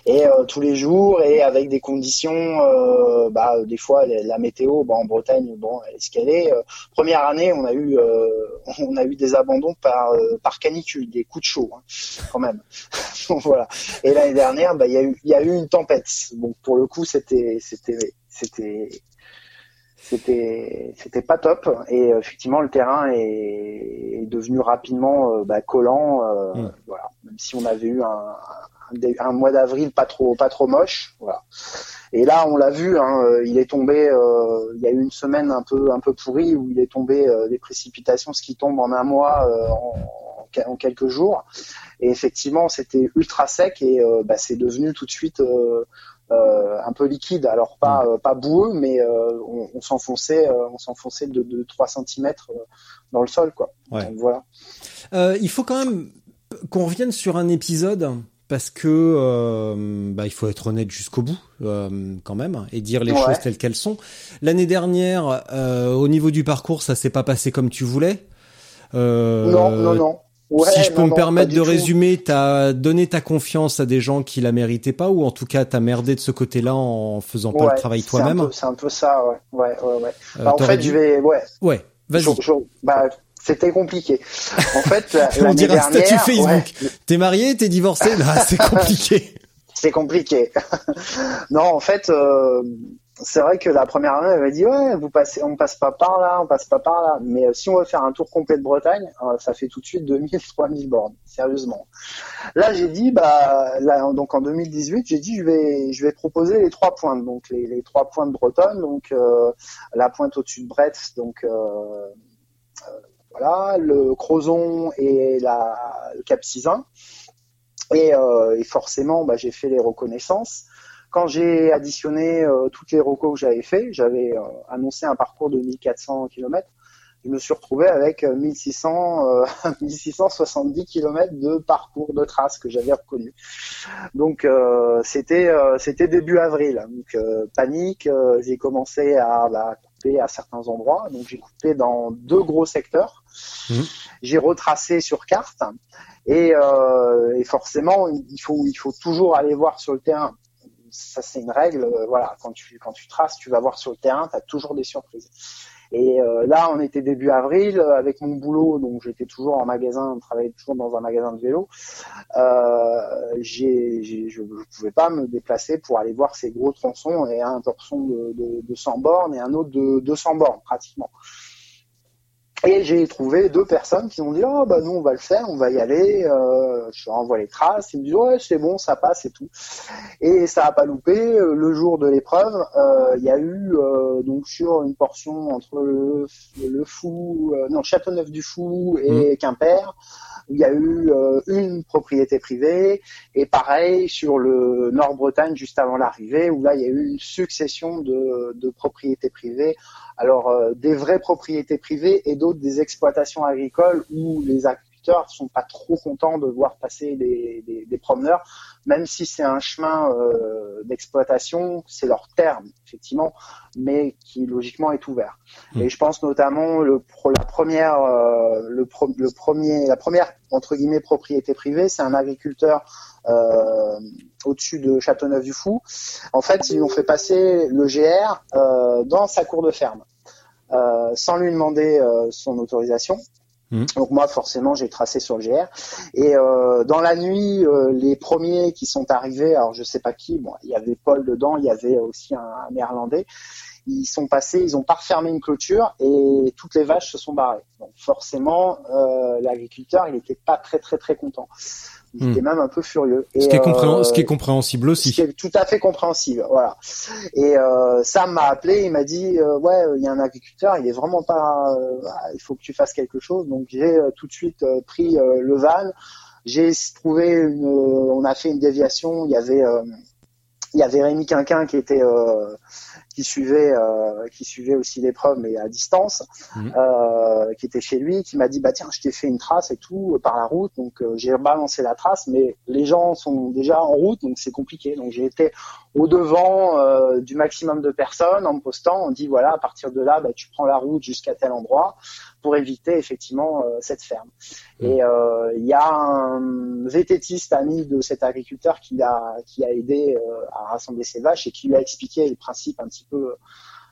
Et euh, tous les jours et avec des conditions, euh, bah des fois la, météo, bah, en Bretagne, bon, elle est ce qu'elle est. Euh, première année, on a eu, euh, on a eu des abandons par euh, par canicule, des coups de chaud, hein, quand même. Donc, voilà. Et l'année dernière, bah il y a eu, il y a eu une tempête. Bon, pour le coup, c'était, c'était c'était c'était pas top. Et effectivement le terrain est, est devenu rapidement euh, bah, collant euh, Mm. voilà. Même si on avait eu un, un, un mois d'avril pas trop pas trop moche voilà. Et là on l'a vu hein, euh, il est tombé euh, il y a eu une semaine un peu un peu pourrie où il est tombé euh, des précipitations ce qui tombe en un mois euh, en, quelques jours. Et effectivement c'était ultra sec et euh, bah, c'est devenu tout de suite euh, euh, un peu liquide, alors pas euh, pas boueux, mais euh, on, on s'enfonçait, euh, on s'enfonçait de, de 3 cm dans le sol, quoi. Ouais. Donc, voilà. Euh, il faut quand même qu'on revienne sur un épisode parce que euh, bah, il faut être honnête jusqu'au bout euh, quand même et dire les Ouais. choses telles qu'elles sont. L'année dernière, euh, au niveau du parcours, ça s'est pas passé comme tu voulais. Euh, non, non, non. Ouais, si je peux non, me permettre de tout. résumer, t'as donné ta confiance à des gens qui la méritaient pas, ou en tout cas t'as merdé de ce côté-là en faisant pas le travail toi-même. C'est un peu ça, ouais, ouais, ouais. ouais. Euh, Bah, en fait, dû- je vais, ouais. Ouais, vas-y. bah, c'était compliqué. En fait, On l'année dirait un statut dernière, Facebook. T'es marié, t'es divorcé, là c'est compliqué. c'est compliqué. non, en fait, euh, c'est vrai que la première année, elle m'a dit ouais, vous passez, on passe pas par là, on passe pas par là. Mais euh, si on veut faire un tour complet de Bretagne, euh, ça fait tout de suite 2000, 3000 bornes, sérieusement. Là, j'ai dit bah, donc en 2018, j'ai dit je vais, proposer les trois pointes, donc les, trois points de Bretonne, donc euh, la pointe au-dessus de Brest, donc voilà, le Crozon et le Cap euh, et forcément, bah, j'ai fait les reconnaissances. Quand j'ai additionné euh, toutes les recos que j'avais fait, j'avais euh, annoncé un parcours de 1400 km. Je me suis retrouvé avec euh, 1600, euh, 1670 km de parcours de traces que j'avais reconnu. Donc euh, c'était c'était début avril. Donc panique, j'ai commencé à bah, couper à certains endroits. Donc j'ai coupé dans deux gros secteurs. Mhm. J'ai retracé sur carte. Et, euh, et forcément, il faut, il faut toujours aller voir sur le terrain. Ça, c'est une règle. euh, voilà, quand tu, quand tu traces, tu vas voir sur le terrain, tu as toujours des surprises. Et euh, là, on était début avril euh, avec mon boulot, donc j'étais toujours en magasin, je travaillais toujours dans un magasin de vélo. Je ne pouvais pas me déplacer pour aller voir ces gros tronçons et un tronçon de, de, de 100 bornes et un autre de 200 bornes pratiquement. Et j'ai trouvé deux personnes qui ont dit oh bah nous on va le faire, on va y aller. Euh, je leur envoie les traces, ils me disent ouais c'est bon, ça passe et tout. Et ça a pas loupé. Euh, Le jour de l'épreuve, euh, il y a eu euh, donc sur une portion entre le, le Fou, non Châteauneuf du Fou et Quimper, il y a eu une propriété privée et pareil sur le Nord-Bretagne juste avant l'arrivée où là il y a eu une succession de, de propriétés privées alors des vraies propriétés privées et d'autres des exploitations agricoles où les agriculteurs sont pas trop contents de voir passer des, des, des promeneurs, même si c'est un chemin euh, d'exploitation, c'est leur terme effectivement, mais qui logiquement est ouvert. Mm. Et je pense notamment le pro- la première euh, le, pro- le premier la première entre guillemets propriété privée, c'est un agriculteur euh, au-dessus de Châteauneuf-du-Fou. En fait, ils ont fait passer le GR euh, dans sa cour de ferme, sans lui demander euh, son autorisation. Mhm. Donc moi, forcément, j'ai tracé sur le GR. Et euh, dans la nuit, euh, les premiers qui sont arrivés, alors je sais pas qui, bon, il y avait Paul dedans, il y avait aussi un, un néerlandais. Ils sont passés, ils ont pas refermé une clôture et toutes les vaches se sont barrées. Donc forcément, euh, l'agriculteur, il était pas très très très content. Il Mhm. était même un peu furieux. Et, Ce qui est, compréhen- euh, ce qui est compréhensible ce aussi. qui est tout à fait compréhensible, voilà. Et euh, Sam m'a appelé, il m'a dit euh, ouais, il y a un agriculteur, il est vraiment pas, euh, il faut que tu fasses quelque chose. Donc j'ai euh, tout de suite euh, pris euh, le van, j'ai trouvé une, euh, on a fait une déviation. Il y avait, euh, il y avait Rémi Quinquin qui était, euh, qui suivait, euh, qui suivait aussi l'épreuve mais à distance, Mhm. euh, qui était chez lui, qui m'a dit bah tiens, je t'ai fait une trace et tout euh, par la route. Donc j'ai balancé la trace, mais les gens sont déjà en route, donc c'est compliqué. Donc j'ai été au devant euh, du maximum de personnes en postant. On dit voilà, à partir de là, bah, tu prends la route jusqu'à tel endroit pour éviter effectivement euh, cette ferme. Et euh, il y a un vététiste ami de cet agriculteur qui a qui a aidé euh, à rassembler ses vaches et qui lui a expliqué le principe un petit peu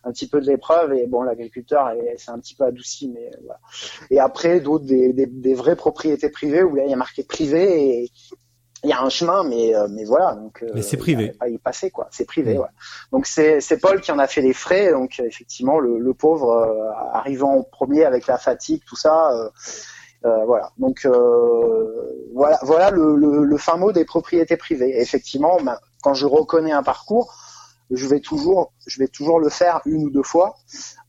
un petit peu de l'épreuve et bon l'agriculteur est- c'est un petit peu adouci mais euh, voilà. Et après d'autres des, des, des vraies propriétés privées où là il y a marqué privé et il y a un chemin, mais euh, mais voilà. Donc, mais c'est privé. Pas y passer quoi. C'est privé. Ouais. Donc c'est c'est Paul qui en a fait les frais. Donc effectivement, le, le pauvre arrivant au premier avec la fatigue, tout ça. Euh, voilà. Donc voilà, voilà le, le, le, fin mot des propriétés privées. effectivement, quand je reconnais un parcours, je vais toujours, je vais toujours le faire une ou deux fois.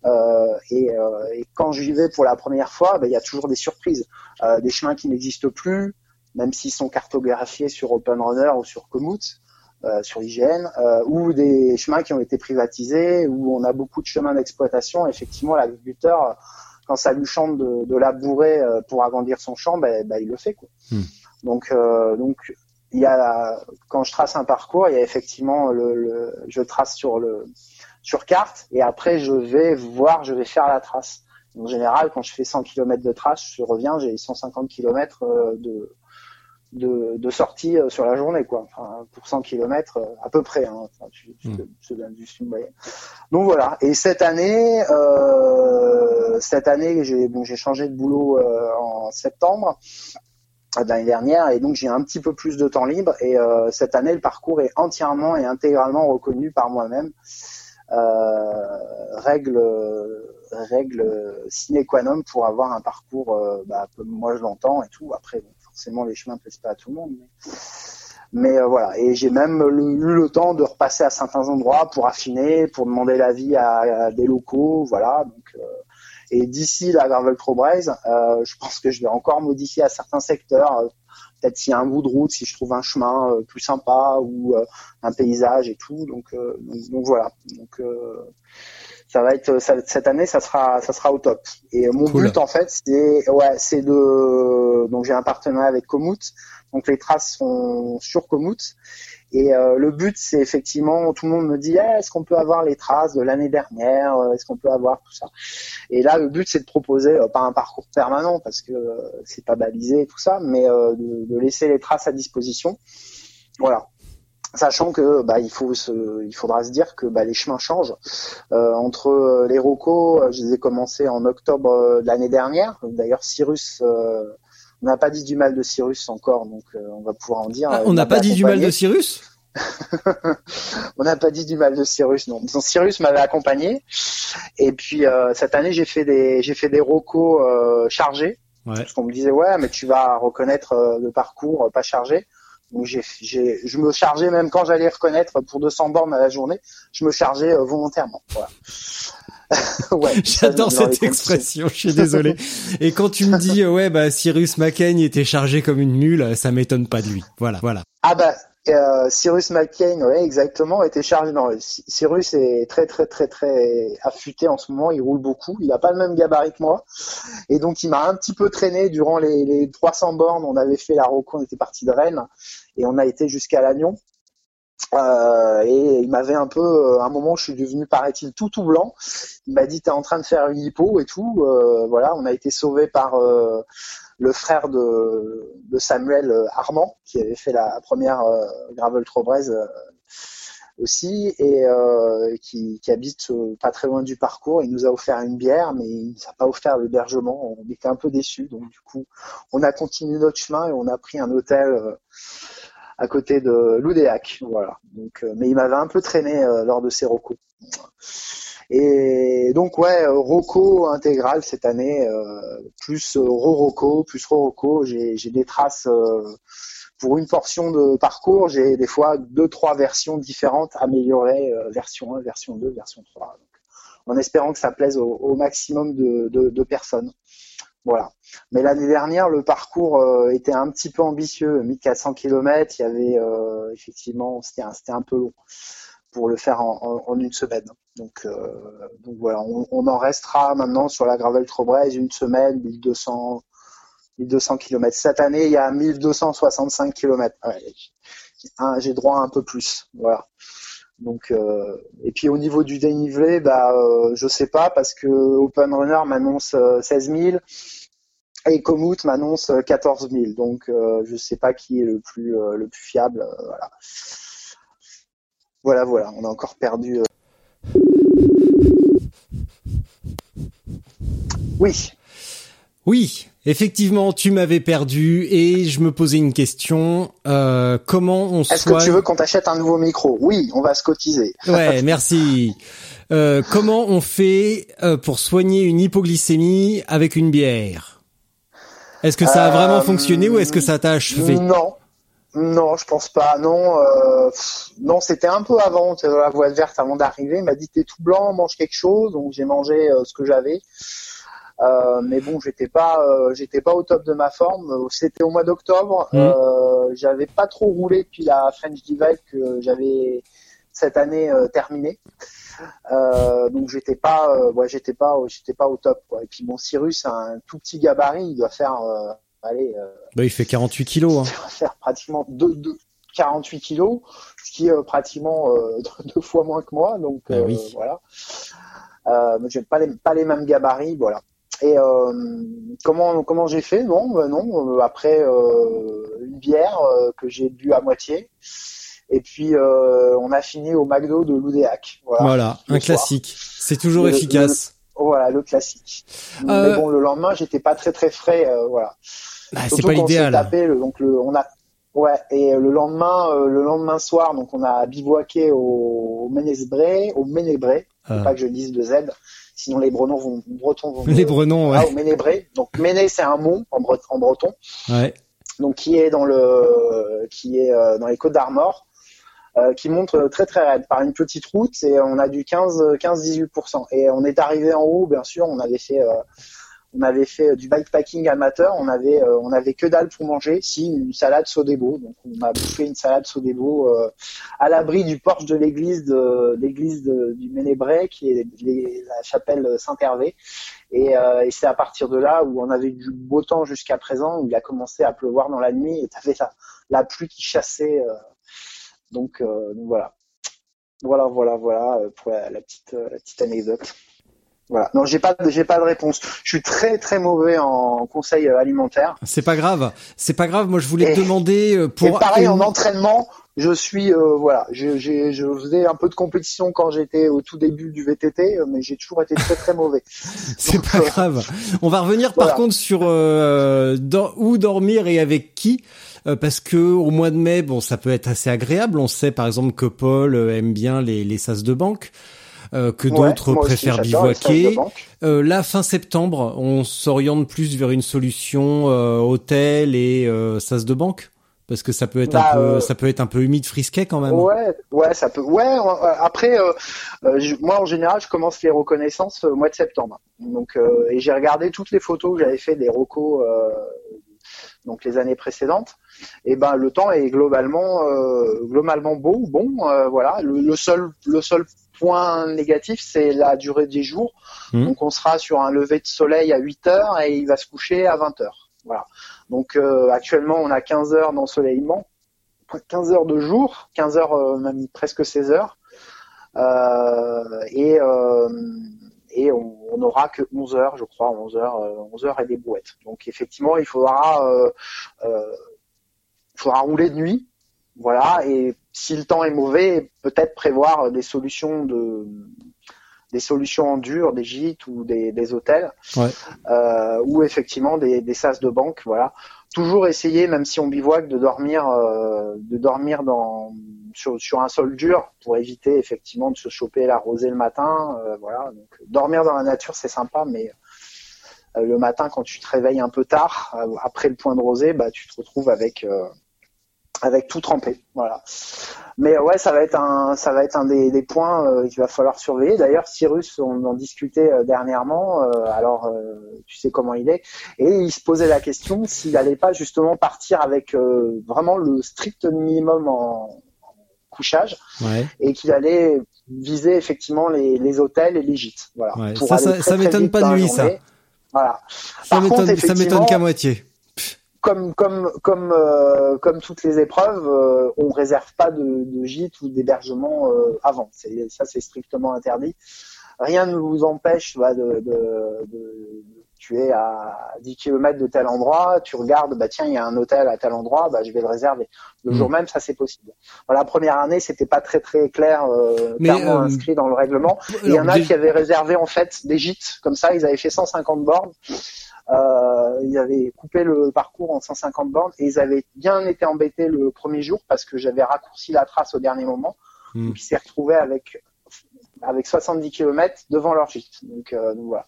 Euh, et, euh, et, quand j'y vais pour la première fois, ben, il y a toujours des surprises, euh, des chemins qui n'existent plus, même s'ils sont cartographiés sur Open Runner ou sur Komoot. Euh, sur IGN, euh, ou des chemins qui ont été privatisés, où on a beaucoup de chemins d'exploitation. Effectivement, l'agriculteur, quand ça lui chante de, de labourer euh, pour agrandir son champ, ben, ben il le fait. Quoi. Hmm. Donc, donc il y a quand je trace un parcours, il y a effectivement le, le, je trace sur le sur carte et après je vais voir, je vais faire la trace. En général, quand je fais 100 km de trace, je reviens, j'ai 150 km de de, de sortie euh, sur la journée, quoi. Enfin, pour 100 km euh, à peu près. Hein. Enfin, je, je, je, donne juste une moyenne. Donc voilà. Et cette année, euh, cette année, j'ai bon, j'ai changé de boulot euh, en septembre l'année dernière et donc j'ai un petit peu plus de temps libre et euh, cette année le parcours est entièrement et intégralement reconnu par moi-même euh, règle règle sine qua non pour avoir un parcours euh, bah, comme moi je l'entends et tout après forcément les chemins ne plaisent pas à tout le monde mais, euh, voilà et j'ai même eu le temps de repasser à certains endroits pour affiner pour demander l'avis à, des locaux voilà donc euh, et d'ici la Gravel Braise, euh, je pense que je vais encore modifier à certains secteurs. Euh, peut-être s'il y a un bout de route, si je trouve un chemin plus sympa ou un paysage et tout. Donc, donc, voilà. Ça va être ça, cette année, ça sera ça sera au top. Et mon cool. but en fait, c'est ouais, c'est de donc j'ai un partenariat avec Komoot. Donc les traces sont sur Komoot et euh, le but, c'est effectivement, tout le monde me dit, eh, est-ce qu'on peut avoir les traces de l'année dernière? Euh, Est-ce qu'on peut avoir tout ça? Et là, le but, c'est de proposer euh, pas un parcours permanent parce que euh, c'est pas balisé et tout ça, mais de, de, laisser les traces à disposition. Voilà. Sachant que bah, il faut se, il faudra se dire que bah, les chemins changent. entre les rocos, je les ai commencés en octobre de l'année dernière. D'ailleurs, Cyrus on n'a pas dit du mal de Cyrus encore, donc euh, on va pouvoir en dire. Ah, on n'a pas dit du mal de Cyrus? On n'a pas dit du mal de Cyrus, non. Donc, Cyrus m'avait accompagné, et puis euh, cette année j'ai fait des j'ai fait des rocos euh, chargés. Ouais. Parce qu'on me disait ouais, mais tu vas reconnaître euh, le parcours pas chargé. Donc j'ai, j'ai, je me chargeais même quand j'allais reconnaître pour 200 bornes à la journée, je me chargeais volontairement. Voilà. ouais, J'adore cette expression, je suis désolé. Et quand tu me dis ouais bah Cyrus McCain était chargé comme une mule, ça m'étonne pas de lui. Voilà, voilà. Ah bah euh, Cyrus McCain, ouais, exactement, était chargé. Cyrus est très très très très affûté en ce moment. Il roule beaucoup. Il a pas le même gabarit que moi, et donc il m'a un petit peu traîné durant les, les 300 bornes. On avait fait la Rocco, on était parti de Rennes et on a été jusqu'à Lannion. Euh, et il m'avait un peu, euh, un moment, je suis devenu, paraît-il, tout tout blanc. Il m'a dit, t'es en train de faire une hypo et tout. Voilà, on a été sauvé par le frère de, Samuel Armand, qui avait fait la première Gravel Trobrez aussi, et qui, habite pas très loin du parcours. Il nous a offert une bière, mais il nous a pas offert l'hébergement. On était un peu déçus, donc du coup, on a continué notre chemin et on a pris un hôtel à côté de Loudéac. Voilà. Donc, euh, mais il m'avait un peu traîné euh, lors de ces rocos. Et donc ouais, euh, Rocco intégral cette année, plus Roroco, plus Roroco, j'ai des traces pour une portion de parcours, j'ai des fois deux, trois versions différentes améliorées, version 1, version 2, version 3. Donc, en espérant que ça plaise au, maximum de, personnes. Voilà. Mais l'année dernière, le parcours euh, était un petit peu ambitieux, 1400 km. Il y avait euh, effectivement, c'était un, peu long pour le faire en, une semaine. Donc, euh, voilà, on, en restera maintenant sur la Gravel Trobrez une semaine, 1200, 1200 km. Cette année, il y a 1265 km. J'ai droit à un peu plus. Voilà. Euh, et puis au niveau du dénivelé, bah euh, je sais pas parce que Open Runner m'annonce 16 000 et Komoot m'annonce 14 000. Donc euh, je sais pas qui est le plus euh, le plus fiable. Euh, voilà. Voilà voilà, on a encore perdu. Oui. Oui, effectivement, tu m'avais perdu et je me posais une question. Euh, comment on Est-ce soigne que tu veux qu'on t'achète un nouveau micro? Oui, on va se cotiser. Ouais, merci. Euh, comment on fait euh, pour soigner une hypoglycémie avec une bière? Est-ce que ça a vraiment Euh, fonctionné ou est-ce que ça t'a achevé? Non. Non, je pense pas. Non, euh, non, c'était un peu avant la voie verte avant d'arriver. Il m'a dit t'es tout blanc, mange quelque chose. Donc j'ai mangé euh, ce que j'avais. Euh, mais bon, j'étais pas, euh, j'étais pas au top de ma forme. C'était au mois d'octobre. Mhm. Euh, j'avais pas trop roulé depuis la French Divide que j'avais cette année euh, terminée. Euh, donc j'étais pas, euh, ouais, j'étais pas, j'étais pas au top. Quoi. Et puis mon Cyrus a un tout petit gabarit. Il doit faire, euh, allez. euh, Bah, il fait 48 kilos. Hein. ça va faire pratiquement deux, deux- 48 kilos, ce qui est pratiquement euh, deux fois moins que moi. Donc Ah euh, oui. voilà. Euh, mais j'ai pas les pas les mêmes gabarits, voilà. Et euh, comment comment j'ai fait? Non, euh, non. euh, après euh, une bière euh, que j'ai bu à moitié. Et puis euh, on a fini au McDo de Loudéac. Voilà. Voilà, un soir. classique. C'est toujours Le- efficace. Voilà, le classique. Euh, Mais bon, le lendemain, j'étais pas très très frais, euh, voilà. Bah, c'est pas l'idéal. donc le, on a, ouais, et le lendemain, euh, le lendemain soir, donc on a bivouaqué au, au Ménébré, au Ménébré, Ah. pas que je dise de Z, sinon les Bretons vont, Bretons vont. Les Ah, ouais. au Ménébré. Donc Méné, c'est un mont en, bre- en breton, ouais. donc qui est dans le, qui est euh, dans les Côtes d'Armor. euh, qui monte euh, très très raide par une petite route et on a du 15 15-18% et on est arrivé en haut bien sûr on avait fait euh, on avait fait du bikepacking amateur on avait euh, on avait que dalle pour manger si une salade Sodebo donc on a bouffé une salade Sodebo euh, à l'abri du porche de l'église de l'église du Ménébré qui est la chapelle Saint-Hervé et, euh, et c'est à partir de là où on avait du beau temps jusqu'à présent où il a commencé à pleuvoir dans la nuit et t'avais la, la pluie qui chassait euh, donc, voilà. Voilà, voilà, voilà pour la, petite, la petite anecdote. Voilà. Non, j'ai pas, de- j'ai pas de réponse. Je suis très, très mauvais en conseil euh, alimentaire. C'est pas grave. C'est pas grave. Moi, je voulais Et- te demander euh, pour. Et pareil en entraînement, je suis, euh, voilà, je, j'ai- je faisais un peu de compétition quand j'étais au tout début du VTT, euh, mais j'ai toujours été très, très mauvais. C'est pas grave. On va revenir par Voilà. contre sur euh, dans- où dormir et avec qui. Parce que au mois de mai, bon, ça peut être assez agréable. On sait par exemple que Paul aime bien les, les sas de banque, euh, que Ouais, d'autres aussi, préfèrent bivouaquer. Euh, là, fin septembre, on s'oriente plus vers une solution euh, hôtel et euh, sas de banque, parce que ça peut être Bah, un peu, ça peut être un peu humide, frisquet quand même. Ouais, ouais, ça peut. Ouais, après, je- moi en général, je commence les reconnaissances au mois de septembre. Donc, et j'ai regardé toutes les photos que j'avais fait des recos, donc les années précédentes. Et ben, le temps est globalement, euh, globalement beau, bon. euh, voilà. Le, le seul, le seul point négatif, c'est la durée des jours. Mhm. Donc, on sera sur un lever de soleil à 8 heures et il va se coucher à 20 heures. Voilà. Donc, euh, actuellement, on a 15 heures d'ensoleillement. 15 heures de jour, 15 heures, euh, même presque 16 heures. Euh, et euh, et on on n'aura que 11 heures, je crois, 11 heures, euh, 11 heures et des brouettes. Donc effectivement, il faudra, il faudra rouler de nuit, voilà. Et si le temps est mauvais, peut-être prévoir des solutions de des solutions en dur, des gîtes ou des, des hôtels, Ouais. euh, ou effectivement des, des sas de banque, voilà. Toujours essayer, même si on bivouac, de dormir, euh, de dormir dans sur, sur un sol dur pour éviter effectivement de se choper la rosée le matin, euh, voilà. Donc dormir dans la nature c'est sympa, mais euh, le matin quand tu te réveilles un peu tard, après le point de rosée, bah tu te retrouves avec euh, avec tout trempé, voilà. Mais ouais, ça va être un, ça va être un des, des points euh, qu'il va falloir surveiller. D'ailleurs, Cyrus, on en discutait euh, dernièrement. euh, alors, euh, tu sais comment il est, et il se posait la question s'il n'allait pas justement partir avec euh, vraiment le strict minimum en, en couchage Ouais. et qu'il allait viser effectivement les, les hôtels et les gîtes. Voilà. Ouais, ça, ça- m'étonne pas de lui, ça. journée. Voilà. Ça m'étonne, ça m'étonne qu'à moitié. Comme comme comme euh, comme toutes les épreuves, euh, on réserve pas de, de gîte ou d'hébergement euh, avant. Ça, c'est strictement interdit. Rien ne vous empêche bah, de, de, de tu es à 10 km de tel endroit, tu regardes, bah tiens, il y a un hôtel à tel endroit, bah je vais le réserver. Le Mm. jour même, ça c'est possible. Voilà, la première année, c'était pas très très clair, euh, Mais, clairement euh, inscrit dans le règlement. Il y en a qui avaient réservé en fait des gîtes comme ça, ils avaient fait 150 bornes. Euh, ils avaient coupé le parcours en 150 bornes et ils avaient bien été embêtés le premier jour parce que j'avais raccourci la trace au dernier moment. Donc ils s'est retrouvés avec avec 70 km devant leur gîte. Donc, euh, donc voilà.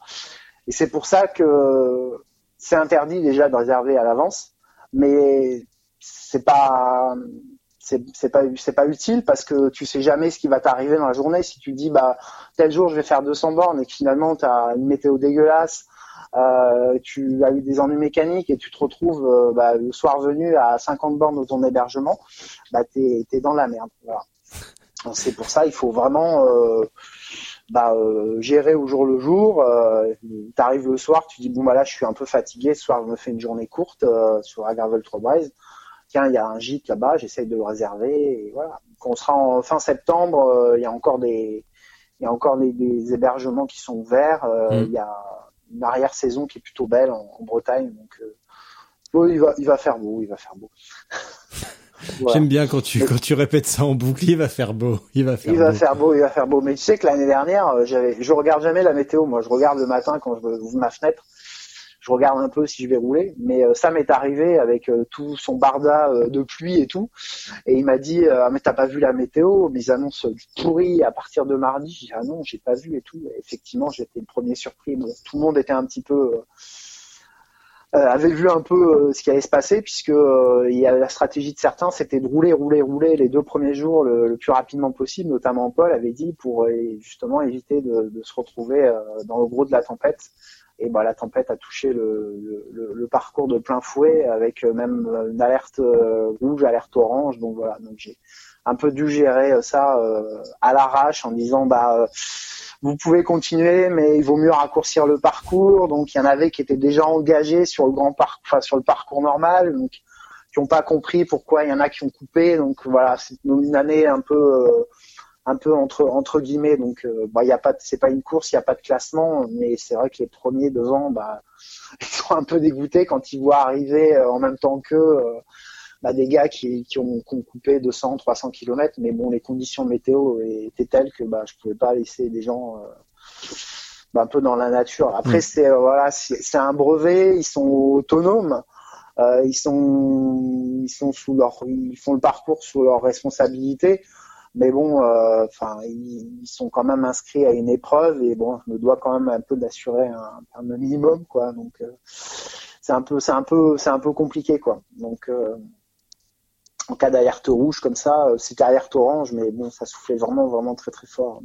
Et c'est pour ça que c'est interdit déjà de réserver à l'avance, mais c'est pas c'est c'est pas c'est pas utile parce que tu sais jamais ce qui va t'arriver dans la journée si tu te dis bah tel jour je vais faire 200 bornes et que finalement tu as une météo dégueulasse euh, tu as eu des ennuis mécaniques et tu te retrouves euh, bah, le soir venu à 50 bornes de ton hébergement. Bah t'es es dans la merde voilà. C'est pour ça il faut vraiment euh, bah, euh, gérer au jour le jour. Euh, t'arrives le soir tu dis bon bah là je suis un peu fatigué. Ce soir je me fais une journée courte euh, sur la Gravel Trobraise tiens, il y a un gîte là-bas, j'essaye de le réserver, et voilà. Quand on sera en fin septembre, euh, il y a encore des, il y a encore des, des hébergements qui sont ouverts, euh, Mm. il y a une arrière-saison qui est plutôt belle en, en Bretagne, donc euh, bon, il va, il va faire beau, il va faire beau. Voilà. J'aime bien quand tu quand tu répètes ça en boucle. Il va faire beau. Il va faire Il va beau. faire beau, il va faire beau. Mais tu sais que l'année dernière, euh, j'avais, je regarde jamais la météo. Moi, je regarde le matin quand je ouvre ma fenêtre. Je regarde un peu si je vais rouler. Mais euh, ça m'est arrivé avec euh, tout son barda euh, de pluie et tout. Et il m'a dit, euh, ah mais t'as pas vu la météo? Mais ils annoncent du pourri à partir de mardi. J'ai dit, ah non, j'ai pas vu et tout. Effectivement, j'étais le premier surpris. Tout le monde était un petit peu avait vu un peu ce qui allait se passer puisque il y a la stratégie de certains c'était de rouler rouler rouler les deux premiers jours le, plus rapidement possible notamment Paul avait dit pour justement éviter de, se retrouver dans le gros de la tempête et bah la tempête a touché le, parcours de plein fouet avec euh, même une alerte euh, rouge alerte orange donc voilà donc j'ai un peu dû gérer euh, ça à l'arrache en disant bah vous pouvez continuer, mais il vaut mieux raccourcir le parcours. Donc il y en avait qui étaient déjà engagés sur le grand parcours, enfin sur le parcours normal, donc qui n'ont pas compris pourquoi il y en a qui ont coupé. Donc voilà, c'est une année un peu, un peu entre entre guillemets. Donc euh, bah il y a pas, c'est pas une course, il y a pas de classement, mais c'est vrai que les premiers devant, bah ils sont un peu dégoûtés quand ils voient arriver euh, en même temps que bah, des gars qui, qui, ont, qui ont coupé 200, 300 kilomètres, mais bon, les conditions météo étaient telles que bah, je pouvais pas laisser des gens euh, bah, un peu dans la nature. Après, Mm. c'est euh, voilà, c'est c'est un brevet, ils sont autonomes, euh, ils sont ils sont sous leur ils font le parcours sous leur responsabilité. Mais bon, euh, enfin, ils, ils sont quand même inscrits à une épreuve et bon, je me dois quand même un peu d'assurer un, un minimum, quoi. Donc, euh, c'est un peu, c'est un peu, c'est un peu compliqué, quoi. Donc, euh, en cas d'alerte rouge comme ça, c'était alerte orange, mais bon, ça soufflait vraiment, vraiment très, très fort.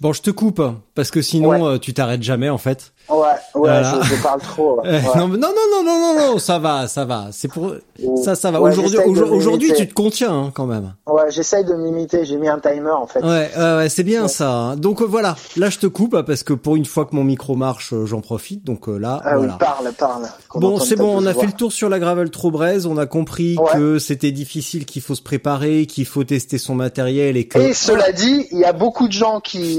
Bon, je te coupe parce que sinon Ouais. euh, tu t'arrêtes jamais en fait. ouais, ouais, Voilà. je, je parle trop. ouais. Ouais. non, non, non, non, non, non, non, ça va, ça va. C'est pour ça, ça va. Ouais, aujourd'hui, tu te contiens hein, quand même. Ouais, j'essaye de m'imiter. J'ai mis un timer en fait. Ouais, ouais, c'est bien ça. hein. Donc euh, voilà, là je te coupe hein, parce que pour une fois que mon micro marche, euh, j'en profite. Donc euh, là, Ah voilà. oui, parle, parle. Bon, c'est bon, on a fait le tour sur la gravel Trobraise, on a compris que c'était difficile, qu'il faut se préparer, qu'il faut tester son matériel et que Et cela dit, il y a beaucoup de gens qui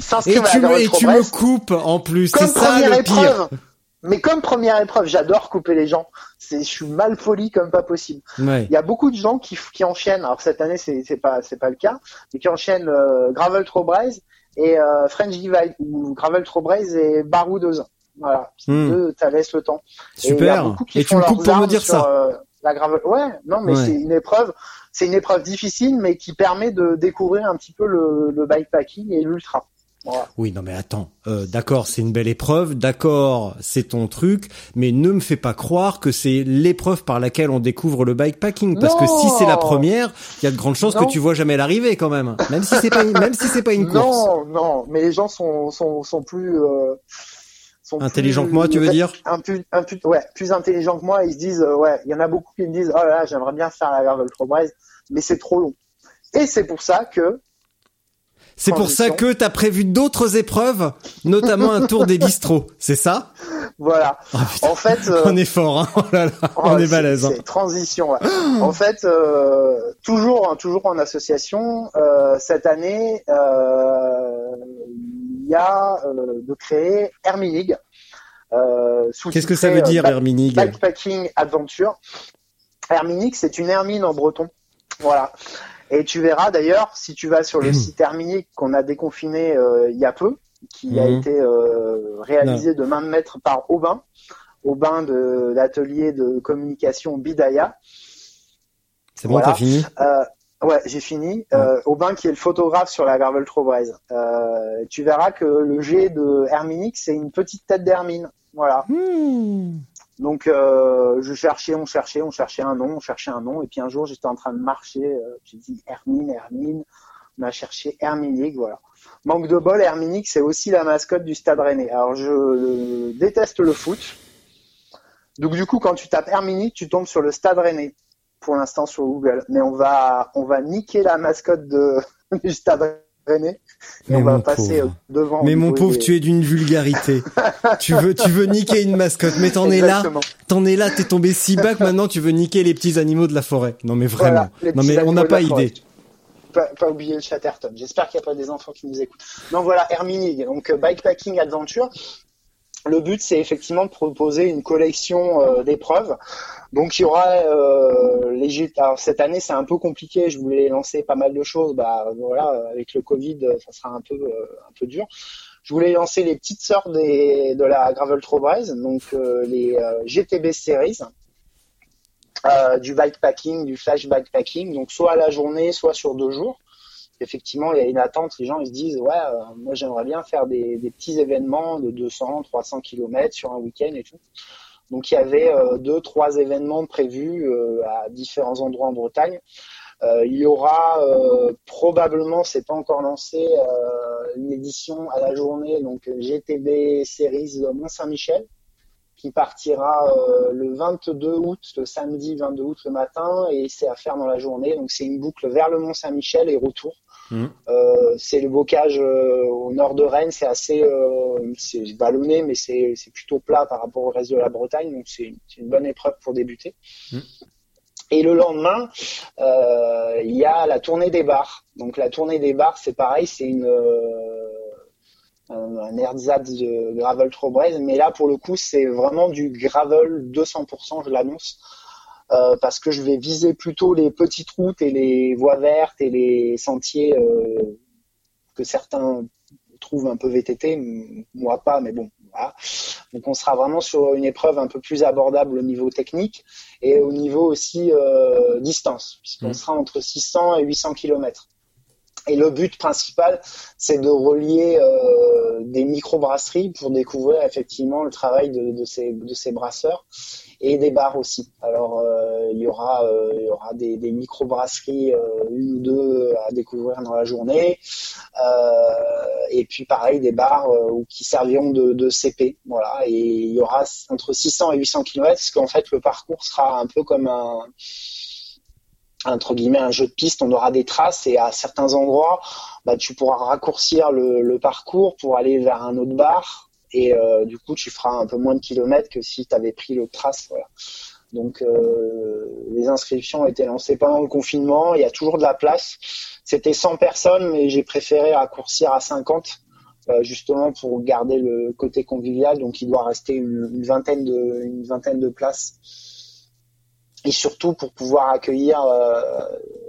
s'inscrivent à la et tu me coupes en plus, c'est comme ça première le pire. épreuve. Mais comme première épreuve, j'adore couper les gens. C'est, je suis mal poli comme pas possible. Ouais. Il y a beaucoup de gens qui, qui enchaînent. Alors cette année, c'est, c'est pas, c'est pas le cas, mais qui enchaînent euh, Gravel Trobraise et euh, French Divide ou Gravel Trobraise et Barou 2 Voilà. Hmm. Deux, ça laisse le temps. Et il y a Super. qui Et tu me coupes pour me dire sur, ça. euh, la gravel. Ouais, non, mais Ouais. c'est une épreuve. C'est une épreuve difficile, mais qui permet de découvrir un petit peu le, le bikepacking et l'ultra. Voilà. Oui, non mais attends, euh, d'accord, c'est une belle épreuve, d'accord, c'est ton truc, mais ne me fais pas croire que c'est l'épreuve par laquelle on découvre le bikepacking, parce que si c'est la première, il y a de grandes chances Non. que tu vois jamais l'arrivée quand même, même si c'est pas, une- même si c'est pas une course. Non, non, mais les gens sont sont, sont plus euh, sont Intelligents que moi, tu veux dire un plus, un plus, ouais, plus intelligents que moi. Ils se disent, euh, ouais, il y en a beaucoup qui me disent, oh là, là j'aimerais bien faire la Trobraise, mais c'est trop long. Et c'est pour ça que C'est pour ça que t'as prévu d'autres épreuves, notamment un tour des bistrots, c'est ça? Voilà. Ah, En fait, euh, On est fort, hein oh là là, on est balèze. hein. Transition. ouais. en fait, euh, toujours, hein, toujours en association, euh, cette année, il y a euh, de créer Herminig. Euh, Qu'est-ce que ça veut dire, Herminig? Backpacking Adventure. Herminig, c'est une hermine en breton. Voilà. Et tu verras d'ailleurs, si tu vas sur le site Herminig qu'on a déconfiné euh, il y a peu, qui a Mhm. été euh, réalisé de main de maître par Aubin, au bain de l'atelier de communication Bidaya. C'est bon, t'as fini? Euh, Ouais, j'ai fini. Euh, Aubin qui est le photographe sur la Gravel Trobraise. Euh, tu verras que le G de Herminix, c'est une petite tête d'Hermine. Voilà. Hmm. Donc euh, je cherchais, on cherchait, on cherchait un nom, on cherchait un nom, et puis un jour j'étais en train de marcher, euh, j'ai dit Hermine, Hermine, on a cherché Herminique, voilà. Manque de bol, Herminique c'est aussi la mascotte du Stade Rennais. Alors je euh, déteste le foot, donc du coup quand tu tapes Herminique, tu tombes sur le Stade Rennais pour l'instant sur Google, mais on va on va niquer la mascotte de Rennais. Et Mais on va mon passer pauvre. devant. Mais mon pauvre, tu es d'une vulgarité. tu veux, tu veux niquer une mascotte, mais t'en es là, t'en es là, t'es tombé si bas que maintenant tu veux niquer les petits animaux de la forêt. Non mais vraiment. Voilà, non mais on n'a pas idée. Pas, pas oublier le Chatterton. J'espère qu'il n'y a pas des enfants qui nous écoutent. Donc voilà, Herminig, donc euh, Bikepacking Adventure. Le but, c'est effectivement de proposer une collection euh, d'épreuves. Donc il y aura euh, les Alors cette année, c'est un peu compliqué. Je voulais lancer pas mal de choses. Bah voilà, avec le Covid, ça sera un peu euh, un peu dur. Je voulais lancer les petites sœurs des, de la Gravel Trobraise, donc euh, les euh, GTB Series euh, du bikepacking, du flash bikepacking, donc soit à la journée, soit sur deux jours. Effectivement, il y a une attente, les gens ils se disent ouais, euh, moi j'aimerais bien faire des, petits événements de 200, 300 km sur un week-end et tout. Donc il y avait euh, deux, trois événements prévus euh, à différents endroits en Bretagne. Euh, il y aura probablement, c'est pas encore lancé, une édition à la journée, donc GTB Series Mont-Saint-Michel qui partira le 22 août, le samedi 22 août le matin, et c'est à faire dans la journée. Donc c'est une boucle vers le Mont Saint-Michel et retour. Mhm. Euh, c'est le bocage euh, au nord de Rennes, c'est assez euh, c'est vallonné, mais c'est plutôt plat par rapport au reste de la Bretagne, donc c'est une, bonne épreuve pour débuter. Mhm. Et le lendemain, il y a la tournée des bars. Donc la tournée des bars, c'est pareil, c'est une un, un ersatz de gravel Trobraise, mais là pour le coup c'est vraiment du gravel 200%, je l'annonce, euh, parce que je vais viser plutôt les petites routes et les voies vertes et les sentiers euh, que certains trouvent un peu VTT, moi pas, mais bon, voilà. Donc on sera vraiment sur une épreuve un peu plus abordable au niveau technique et au niveau aussi euh, distance, puisqu'on Mhm. sera entre 600 et 800 km. Et le but principal, c'est de relier euh, des micro-brasseries pour découvrir effectivement le travail de, de ces, de ces brasseurs et des bars aussi. Alors euh, il y aura, euh, y aura des, des micro-brasseries, euh, une ou deux à découvrir dans la journée, et puis pareil des bars qui serviront de, de CP. Voilà, et il y aura entre 600 et 800 km, parce qu'en fait le parcours sera un peu comme un entre guillemets un jeu de piste, on aura des traces et à certains endroits, bah, tu pourras raccourcir le parcours pour aller vers un autre bar et euh, du coup tu feras un peu moins de kilomètres que si tu avais pris l'autre trace. Voilà. Donc euh, les inscriptions ont été lancées pendant le confinement, il y a toujours de la place. C'était 100 personnes, mais j'ai préféré raccourcir à 50 euh, justement pour garder le côté convivial. Donc il doit rester une, vingtaine de une vingtaine de places et surtout pour pouvoir accueillir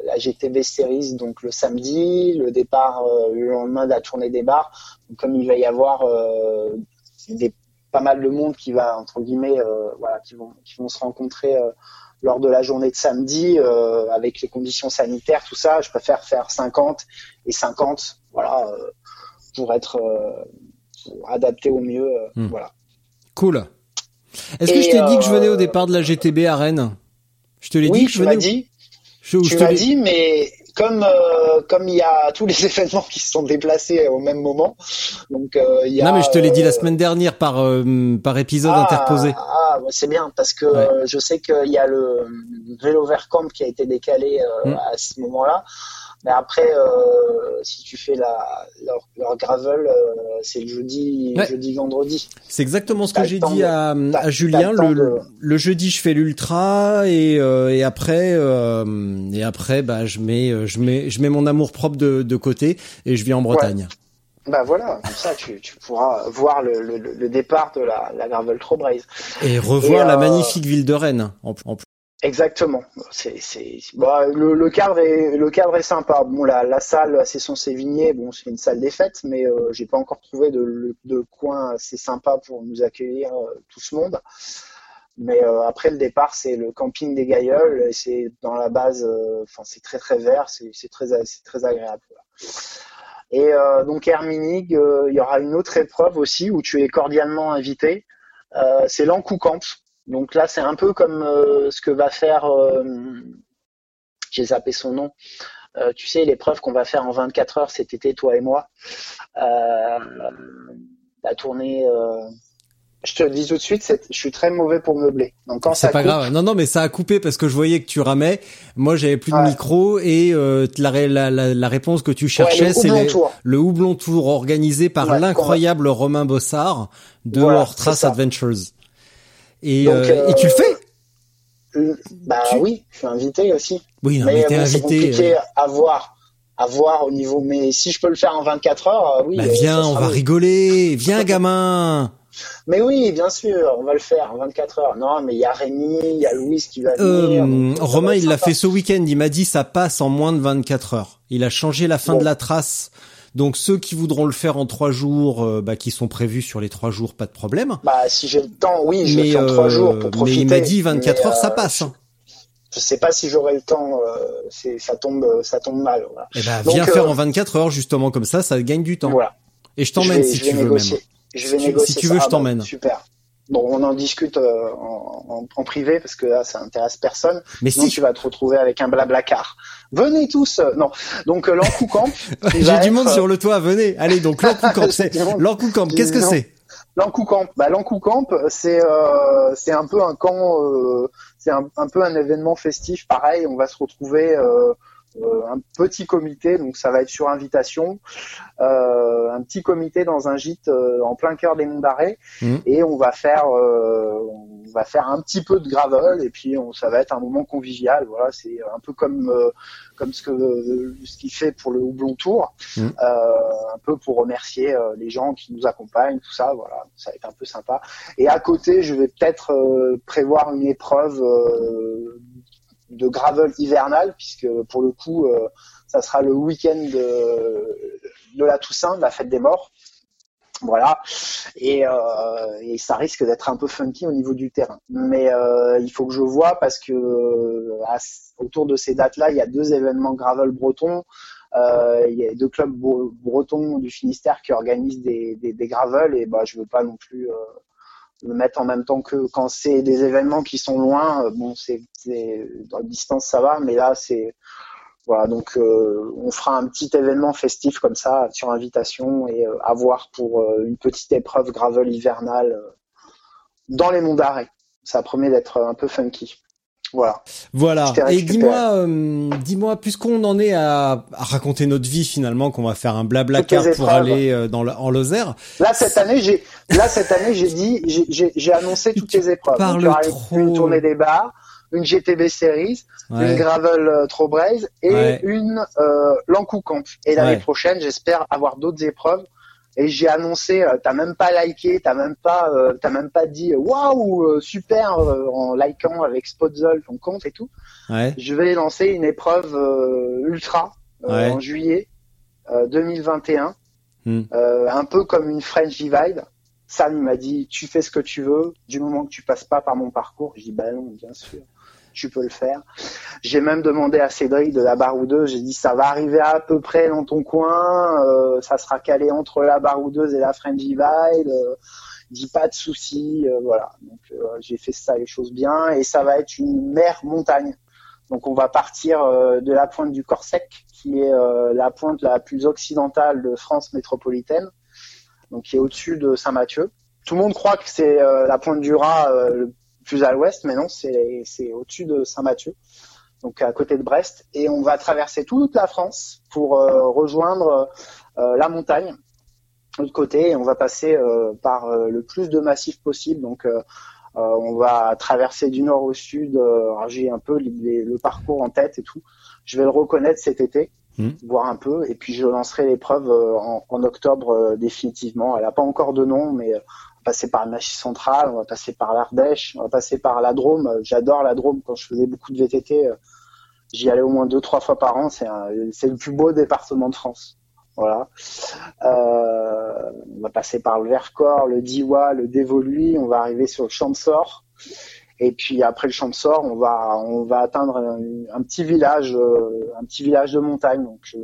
la GTB Series donc le samedi, le départ le lendemain de la tournée des bars. Comme il va y avoir des, pas mal de monde qui va entre guillemets euh, voilà qui vont qui vont se rencontrer euh, lors de la journée de samedi euh, avec les conditions sanitaires tout ça, je préfère faire 50 et 50 voilà euh, pour être euh, pour adapter au mieux euh, Hmm. voilà. Cool. Est-ce que je t'ai dit que je venais au départ de la GTB à Rennes? Je te l'ai Oui, dit que je tu m'as venais. dit. Je, Tu te m'as l'ai- dit, mais comme euh, comme il y a tous les événements qui se sont déplacés au même moment, donc euh, il y a. Non mais je te l'ai dit la euh, semaine dernière par euh, par épisode ah, interposé. Ah, c'est bien parce que Ouais. euh, je sais qu'il y a le vélo Vercamp qui a été décalé euh, Mm. à ce moment-là. Mais après, euh, si tu fais la leur, leur gravel, euh, c'est le jeudi, Ouais. jeudi, vendredi. C'est exactement ce que j'ai dit de- à, Julien. le de- jeudi, je fais l'ultra et, euh, et après, et après, bah, je mets, je mets, je mets mon amour propre de, de côté et je viens en Bretagne. Bah voilà, comme ça tu, tu pourras voir le, le, le départ de la, la gravel Trobraise. Et revoir Et, la magnifique ville de Rennes. En, en plus. Exactement. Bah, le, cadre est, sympa. Bon, la, salle, c'est son Sévigné. Bon, c'est une salle des fêtes, mais euh, j'ai pas encore trouvé de, de, coin assez sympa pour nous accueillir euh, tout ce monde. Mais euh, après le départ, c'est le camping des Gailleuls. C'est dans la base, euh, c'est très très vert. C'est, c'est très, agréable. Et donc Herminig, il y aura une autre épreuve aussi où tu es cordialement invité. c'est l'Ancou Camp. Donc là, c'est un peu comme euh, ce que va faire, euh, j'ai zappé son nom, euh, tu sais, l'épreuve qu'on va faire en 24 heures cet été, toi et moi. la tournée. Je te le dis tout de suite, je suis très mauvais pour meubler. Donc quand c'est pas grave. Non, non, mais ça a coupé parce que je voyais que tu ramais. Moi, j'avais plus de micro et la, la, la, réponse que tu cherchais, c'est le houblon tour organisé par l'incroyable Romain Bossard de voilà, Trace Adventures. Et, euh, et tu le fais euh, Bah oui, je suis invité aussi. Oui, non, mais, mais invité. C'est compliqué à voir à voir au niveau. Mais si je peux le faire en 24 heures, oui. Bah viens, on va rigoler. Viens, gamin. Mais oui, bien sûr, on va le faire en 24 heures. Non, mais il y a Rémi, il y a Louise qui va venir. Euh, Romain, il l'a fait ce week-end. Il m'a dit ça passe en moins de 24 heures. Il a changé la fin de la trace donc ceux qui voudront le faire en trois jours, euh, bah, qui sont prévus sur les trois jours, pas de problème. Bah si j'ai le temps, oui, je mais, vais en trois jours pour profiter. Mais il m'a dit 24 heures, ça euh, passe. Hein. Je sais pas si j'aurai le temps, euh, ça tombe, ça tombe mal. Voilà. Eh ben, viens faire en 24 heures justement comme ça, ça gagne du temps. Voilà. Et je t'emmène si tu veux même. Je vais négocier. Si tu veux, je t'emmène. Super. Bon, on en discute euh, en, en, privé parce que là, ça intéresse personne. Mais Sinon, si tu vas te retrouver avec un blabla car. Venez tous. Euh, non. Donc euh, Camp. J'ai du monde sur le toit. Venez. Allez, donc Camp. c'est Camp. Qu'est-ce que c'est? Camp. Bah Camp, c'est c'est un peu un camp. c'est un, un, peu un événement festif. Pareil, on va se retrouver. Euh, un petit comité, donc ça va être sur invitation, euh, un petit comité dans un gîte euh, en plein cœur des Monts d'Arrêt, mmh. et on va faire, on va faire un petit peu de gravel, et puis on, ça va être un moment convivial. Voilà, c'est un peu comme comme ce que ce qu'il fait pour le Houblon Tour, mmh. un peu pour remercier les gens qui nous accompagnent, tout ça. Voilà, ça va être un peu sympa. Et à côté, je vais peut-être prévoir une épreuve de gravel hivernal, puisque pour le coup, euh, ça sera le week-end de, la Toussaint, la fête des morts. Voilà, et, euh, et ça risque d'être un peu funky au niveau du terrain. Mais euh, il faut que je vois parce que autour de ces dates-là, il y a deux événements gravel bretons. Il y a deux clubs bretons du Finistère qui organisent des, des, des gravel et bah je veux pas non plus le mettre en même temps que quand c'est des événements qui sont loin. Euh, bon, c'est dans la distance ça va, mais là c'est voilà donc euh, on fera un petit événement festif comme ça sur invitation et euh, à voir pour une petite épreuve gravel hivernale dans les monts d'arrêt. Ça promet d'être un peu funky. Voilà. Voilà. Et dis-moi, euh, dis-moi, puisqu'on en est à, raconter notre vie finalement, qu'on va faire un blabla car pour aller euh, dans en Lozère. Là cette année, j'ai, là cette année, j'ai dit, j'ai annoncé toutes les épreuves. Parle trop. Une tournée des bars, une GTB Series, une Gravel euh, Trobraise et une euh, Lancou Camp. Et l'année prochaine, j'espère avoir d'autres épreuves et j'ai annoncé, euh, t'as même pas liké, t'as même pas, euh, t'as même pas dit waouh euh, super en likant avec Spotzol ton compte et tout. Ouais. Je vais lancer une épreuve ultra en juillet 2021, hmm. un peu comme une French Divide. Sam m'a dit tu fais ce que tu veux du moment que tu passes pas par mon parcours. J'ai dit bah non bien sûr tu peux le faire. J'ai même demandé à Cédric de la baroudeuse, j'ai dit ça va arriver à peu près dans ton coin, euh, ça sera calé entre la baroudeuse et la French Divide, euh, dis pas de soucis, euh, voilà. Donc j'ai fait ça les choses bien et ça va être une mer montagne. Donc on va partir de la pointe du Corsec, qui est la pointe la plus occidentale de France métropolitaine, donc qui est au-dessus de Saint-Mathieu. Tout le monde croit que c'est la pointe du Raz, plus à l'ouest, mais non, c'est au-dessus de Saint-Mathieu, donc à côté de Brest, et on va traverser toute la France pour euh, rejoindre euh, la montagne de l'autre côté, et on va passer euh, par le plus de massifs possible, donc on va traverser du nord au sud, j'ai un peu le parcours en tête et tout, je vais le reconnaître cet été, mmh. voir un peu, et puis je lancerai l'épreuve en, en, octobre définitivement, elle n'a pas encore de nom, mais passer par le Massif central, on va passer par l'Ardèche, on va passer par la Drôme. J'adore la Drôme quand je faisais beaucoup de VTT. euh, J'y allais au moins deux, trois fois par an. C'est le plus beau département de France. Voilà. Euh, on va passer par le Vercors, le Diois, le Dévoluy. On va arriver sur le Champ de Sort. Et puis après le Champ de Sort, on va on va atteindre un, petit village, euh, un petit village de montagne. Donc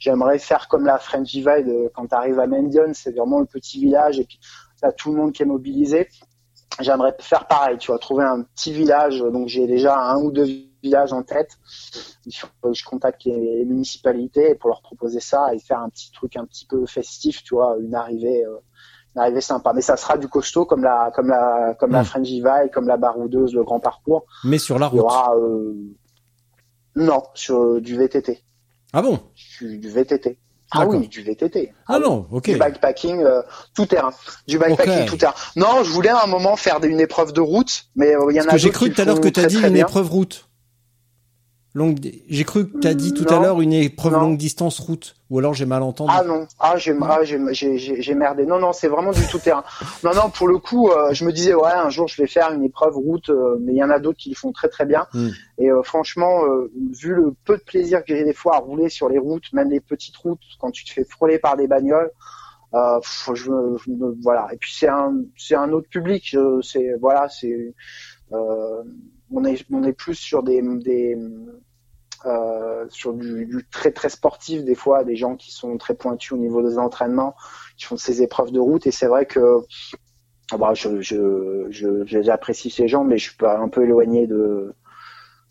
j'aimerais faire comme la French Divide quand tu arrives à Mendion, c'est vraiment le petit village et puis t'as tout le monde qui est mobilisé. J'aimerais faire pareil, tu vois, trouver un petit village. Donc j'ai déjà un ou deux villages en tête. Il faut que je contacte les, municipalités pour leur proposer ça et faire un petit truc un petit peu festif, tu vois, une arrivée, euh, une arrivée sympa. Mais ça sera du costaud comme la comme la comme la Mm. French comme la Baroudeuse, le Grand Parcours. Mais sur la Il y route. aura euh, non sur du VTT, Ah bon? Du, du VTT. Ah oui, du VTT. Ah non, ok. Du bikepacking euh, tout terrain. Du bikepacking Ok. tout terrain. Non, je voulais à un moment faire une épreuve de route, mais euh, il y en Parce a que j'ai cru tout à l'heure que tu as dit une bien. épreuve route. Longue... J'ai cru que tu as dit tout à l'heure une épreuve Non. longue distance route. Ou alors j'ai mal entendu. Ah non, ah j'ai ah, j'ai merdé. Non non, c'est vraiment du tout terrain. Non non, pour le coup, euh, je me disais ouais, un jour je vais faire une épreuve route, euh, mais il y en a d'autres qui le font très très bien. Mm. Et euh, franchement, vu le peu de plaisir que j'ai des fois à rouler sur les routes, même les petites routes, quand tu te fais frôler par des bagnoles, euh, je, voilà. Et puis c'est un c'est un autre public. euh, C'est voilà, c'est euh, on est on est plus sur des des euh, sur du, du très très sportif des fois, des gens qui sont très pointus au niveau des entraînements, qui font ces épreuves de route. Et c'est vrai que ah bah, je, je, je, j'apprécie ces gens, mais je suis pas un peu éloigné de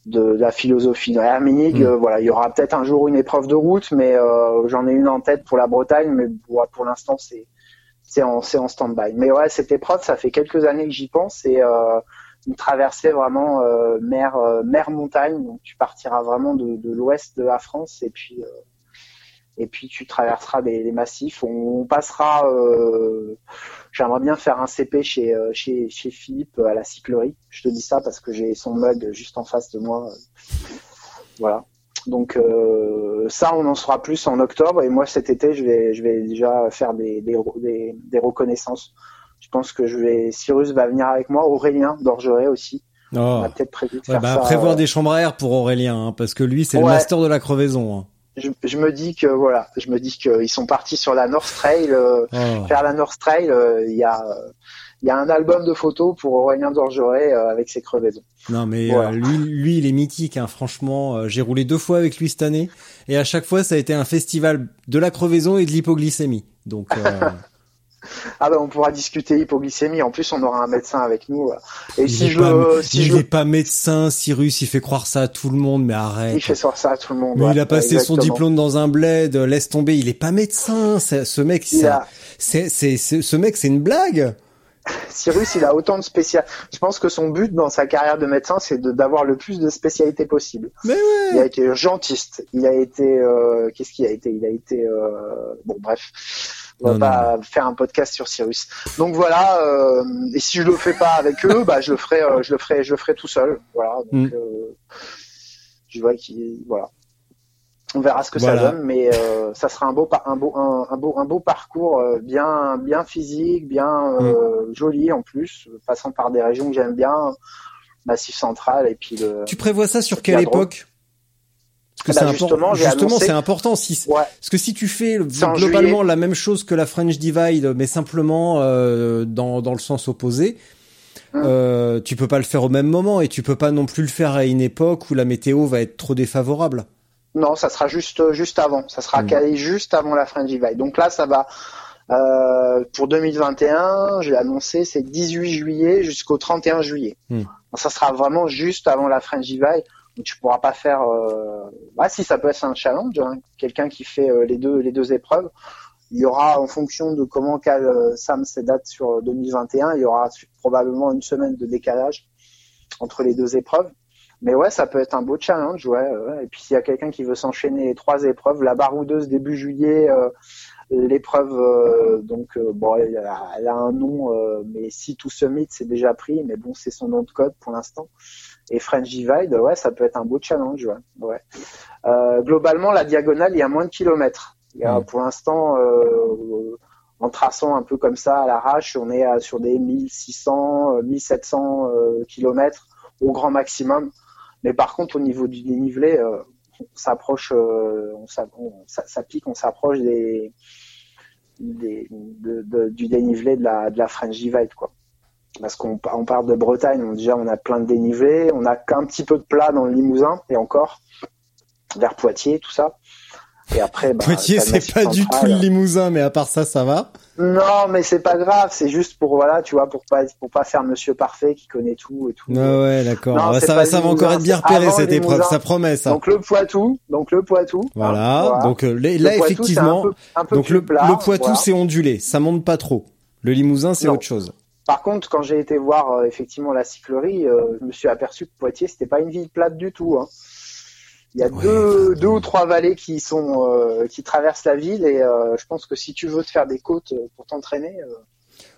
de, la philosophie de Herminig. Mm. Euh, voilà, il y aura peut-être un jour une épreuve de route, mais euh, j'en ai une en tête pour la Bretagne, mais pour l'instant c'est c'est en c'est en stand-by. Mais ouais, cette épreuve, ça fait quelques années que j'y pense et une traversée vraiment euh, mer euh, mer montagne. Donc tu partiras vraiment de, l'ouest de la France et puis euh, et puis tu traverseras les massifs. On, passera. J'aimerais bien faire un CP chez chez chez Philippe à la cyclerie. Je te dis ça parce que j'ai son mug juste en face de moi. Voilà. Donc ça, on en saura plus en octobre. Et moi, cet été, je vais, je vais déjà faire des, des, des, des reconnaissances. Je pense que je vais, Cyrus va venir avec moi, Aurélien d'Orgeret aussi. On Oh. a peut-être prévu de Ouais, faire bah, ça. prévoir euh, des chambres à air pour Aurélien, hein, parce que lui, c'est le master de la crevaison. hein. je, je me dis que voilà, je me dis qu'ils sont partis sur la North Trail. euh, Oh. Faire la North Trail, euh, il y a, il y a un album de photos pour Aurélien d'Orgeret euh, avec ses crevaisons. Non, mais Voilà. euh, lui, lui, il est mythique. Hein, franchement, Euh, j'ai roulé deux fois avec lui cette année, et à chaque fois, ça a été un festival de la crevaison et de l'hypoglycémie. Donc, Ah ben on pourra discuter hypoglycémie. En plus, on aura un médecin avec nous. voilà. Et il si est je pas, si il je est pas médecin, Cyrus. Il fait croire ça à tout le monde, mais arrête. il fait sur ça à tout le monde. Mais ouais, il a passé son diplôme dans un bled, euh, laisse tomber, il est pas médecin, ce mec, c'est, a- c'est, ce mec, c'est une blague. Cyrus, il a autant de spécial. Je pense que son but dans sa carrière de médecin, c'est d'avoir le plus de spécialités possible. Mais ouais. Il a été urgentiste. Il a été, euh, qu'est-ce qu'il a été? Il a été, euh, bon bref. On va Non, pas faire un podcast sur Cyrus. Donc voilà. euh, et si je le fais pas avec eux, bah je le ferai, euh, je le ferai, je le ferai tout seul. Voilà. Donc Mm. euh, je vois qu'il, voilà. On verra ce que Voilà. ça donne, mais euh, ça sera un beau, un beau, un, un beau, un beau parcours euh, bien, bien physique, bien euh, Mm. joli en plus, passant par des régions que j'aime bien, Massif Central et puis le. Tu prévois ça sur quelle époque? Parce que Ah bah, c'est important. justement, c'est important. Si, Ouais. parce que si tu fais C'est en globalement juillet. la même chose que la French Divide, mais simplement euh, dans dans le sens opposé. Hum. Euh, tu peux pas le faire au même moment et tu peux pas non plus le faire à une époque où la météo va être trop défavorable. Non, ça sera juste juste avant. Ça sera Mm. calé juste avant la French Divide. Donc là, ça va euh, pour 2021. J'ai annoncé c'est 18 juillet jusqu'au 31 juillet. Donc, ça sera vraiment juste avant la French Divide. Donc tu pourras pas faire. Euh... Ah si, ça peut être un challenge. hein. Quelqu'un qui fait euh, les deux les deux épreuves. Il y aura en fonction de comment cale euh, Sam ses dates sur 2021, il y aura probablement une semaine de décalage entre les deux épreuves. Mais ouais, ça peut être un beau challenge, ouais. ouais. Et puis s'il y a quelqu'un qui veut s'enchaîner les trois épreuves, la baroudeuse début juillet, l'épreuve, donc bon, elle a, un nom, mais si tout summit c'est déjà pris, mais bon, c'est son nom de code pour l'instant. Et French Divide, ouais, ça peut être un beau challenge, ouais. ouais. Euh, globalement, la diagonale, il y a moins de kilomètres. Il y a, Mm. Pour l'instant, euh, en traçant un peu comme ça à l'arrache, on est à- sur des 1600, euh, 1700 euh, kilomètres au grand maximum. Mais par contre, au niveau du dénivelé, euh, on s'approche, euh, on on- ça, ça pique, on s'approche des, des de- de- du dénivelé de la, de la French Divide, quoi. Parce qu'on on part de Bretagne, donc déjà on a plein de dénivelé, on a qu'un petit peu de plat dans le Limousin et encore vers Poitiers, tout ça. Et après, bah, Poitiers, c'est pas du tout le Limousin, mais à part ça, ça va. Non, mais c'est pas grave, c'est juste pour voilà, tu vois, pour pas pour pas faire Monsieur Parfait qui connaît tout et tout. Ah ouais, d'accord. C'est ça va, ça va encore être bien repéré cette épreuve, Limousin. ça promet ça. Donc le Poitou, donc le Poitou. hein, Voilà. Donc là, Poitou, effectivement, c'est un peu- un peu donc le, plat, le Poitou voilà. c'est ondulé, ça monte pas trop. Le Limousin c'est autre chose. Par contre, quand j'ai été voir euh, effectivement la cyclerie, euh, je me suis aperçu que Poitiers c'était pas une ville plate du tout. Hein. Il y a Ouais, deux, ou trois vallées qui sont euh, qui traversent la ville et euh, je pense que si tu veux te faire des côtes pour t'entraîner,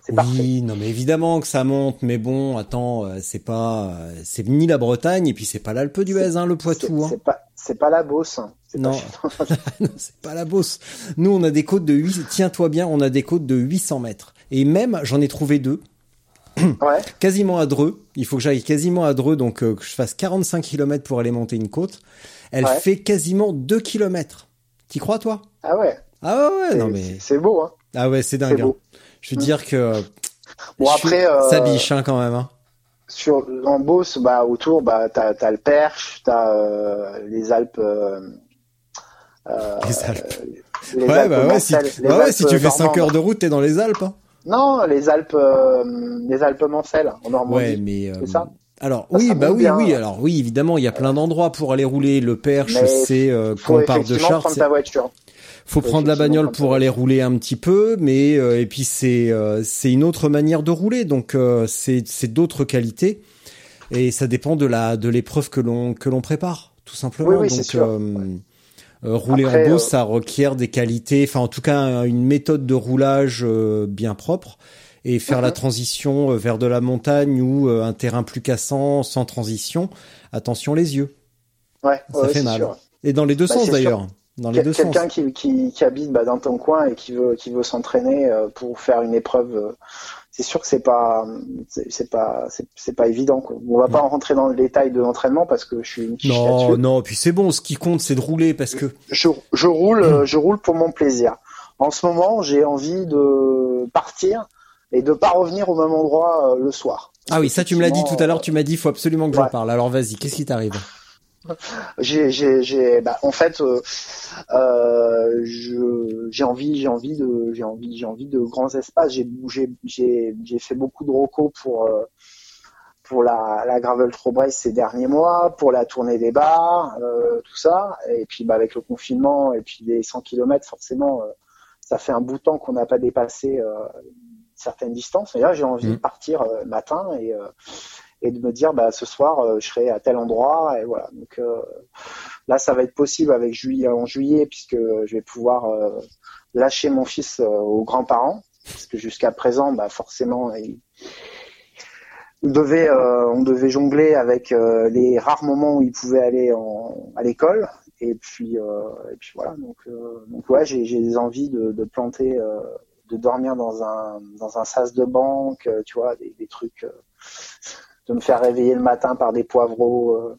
c'est parfait. Oui, non mais évidemment que ça monte, mais bon, attends, c'est pas, c'est ni la Bretagne et puis c'est pas l'Alpe d'Huez, hein, le Poitou. C'est Hein. pas c'est pas la Beauce. hein. C'est Non. pas- Non, c'est pas la Beauce. Nous, on a des côtes de 8, tiens-toi bien, on a des côtes de 800 mètres. Et même, j'en ai trouvé deux, ouais. quasiment à Dreux. Il faut que j'aille quasiment à Dreux, donc euh, que je fasse 45 km pour aller monter une côte. Elle Ouais. fait quasiment 2 km. T'y crois, toi? Ah ouais. Ah ouais, non mais... c'est beau. Hein. Ah ouais, c'est dingue. hein. Je veux dire que... Bon je suis- après, euh, Ça biche, hein, quand même. Hein. sur en Beauce, bah autour, bah t'as as le Perche, t'as euh, les Alpes. euh, euh, Les Alpes. les Ouais, Alpes bah ouais, si, bah ouais, si tu fais 5 normandes. heures de route, t'es dans les Alpes. Hein. Non, les Alpes, euh, les Alpes Mancelles en Normandie. Ouais, mais... euh, c'est ça Alors Ça, oui, ça bah oui, bien. oui. Alors oui, évidemment, il y a plein d'endroits pour aller rouler. Le Perche, c'est euh, quand on part de Chartres, prendre ta voiture. faut faut prendre la bagnole prendre pour aller rouler un petit peu, mais euh, et puis c'est euh, c'est une autre manière de rouler, donc euh, c'est c'est d'autres qualités et ça dépend de la de l'épreuve que l'on que l'on prépare, tout simplement. Oui, oui, c'est donc sûr. Rouler Après, en euh, ça requiert des qualités, enfin en tout cas une méthode de roulage euh, bien propre et faire la Mhm. transition euh, vers de la montagne ou euh, un terrain plus cassant sans transition. Attention les yeux, Ouais, ça ouais, fait mal. sûr. Et dans les deux Bah, sens d'ailleurs, dans les Quel- deux sens. Quelqu'un qui, qui, qui habite bah, dans ton coin et qui veut qui veut s'entraîner euh, pour faire une épreuve, euh, c'est sûr que c'est pas c'est pas c'est c'est pas évident. Quoi. On va pas en rentrer dans le détail de l'entraînement parce que je suis une Non, non, puis c'est bon, ce qui compte, c'est de rouler parce que. Je, je roule euh, je roule pour mon plaisir. En ce moment, j'ai envie de partir et de pas revenir au même endroit euh, le soir. Ah oui, ça tu me l'as dit tout à l'heure, tu m'as dit, il faut absolument que j'en ouais. parle. Alors vas-y, qu'est-ce qui t'arrive? J'ai, bah, en fait, euh, euh, je, j'ai envie, j'ai envie de, j'ai envie, j'ai envie de grands espaces. J'ai, j'ai, j'ai, j'ai fait beaucoup de recos pour, euh, pour la, la gravel Race ces derniers mois, pour la tournée des bars, euh, tout ça. Et puis, bah, avec le confinement et puis les 100 km, forcément, ça fait un bout de temps qu'on n'a pas dépassé certaines distances. Et là, j'ai envie Mhm. de partir le matin et et de me dire bah ce soir euh, je serai à tel endroit et voilà. Donc euh, là ça va être possible avec juillet en juillet puisque je vais pouvoir euh, lâcher mon fils aux grands-parents parce que jusqu'à présent bah forcément il, on devait on devait jongler avec les rares moments où il pouvait aller à l'école et puis et puis voilà. Donc donc ouais j'ai des envies de, de planter de dormir dans un dans un sas de banque tu vois des, trucs de me faire réveiller le matin par des poivreaux. euh.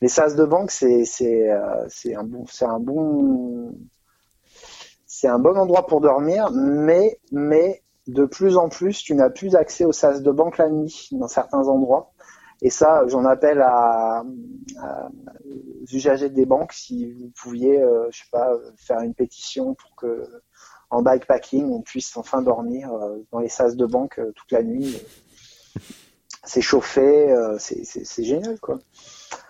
Les sas de banque, euh, c'est un bon c'est un bon c'est un bon endroit pour dormir, mais mais de plus en plus, tu n'as plus accès aux sas de banque la nuit dans certains endroits. Et ça, j'en appelle à, à- usagers des banques si vous pouviez, euh, je sais pas, faire une pétition pour que en bikepacking on puisse enfin dormir dans les sas de banque toute la nuit c'est chauffé, euh, c'est c'est- c'est génial quoi.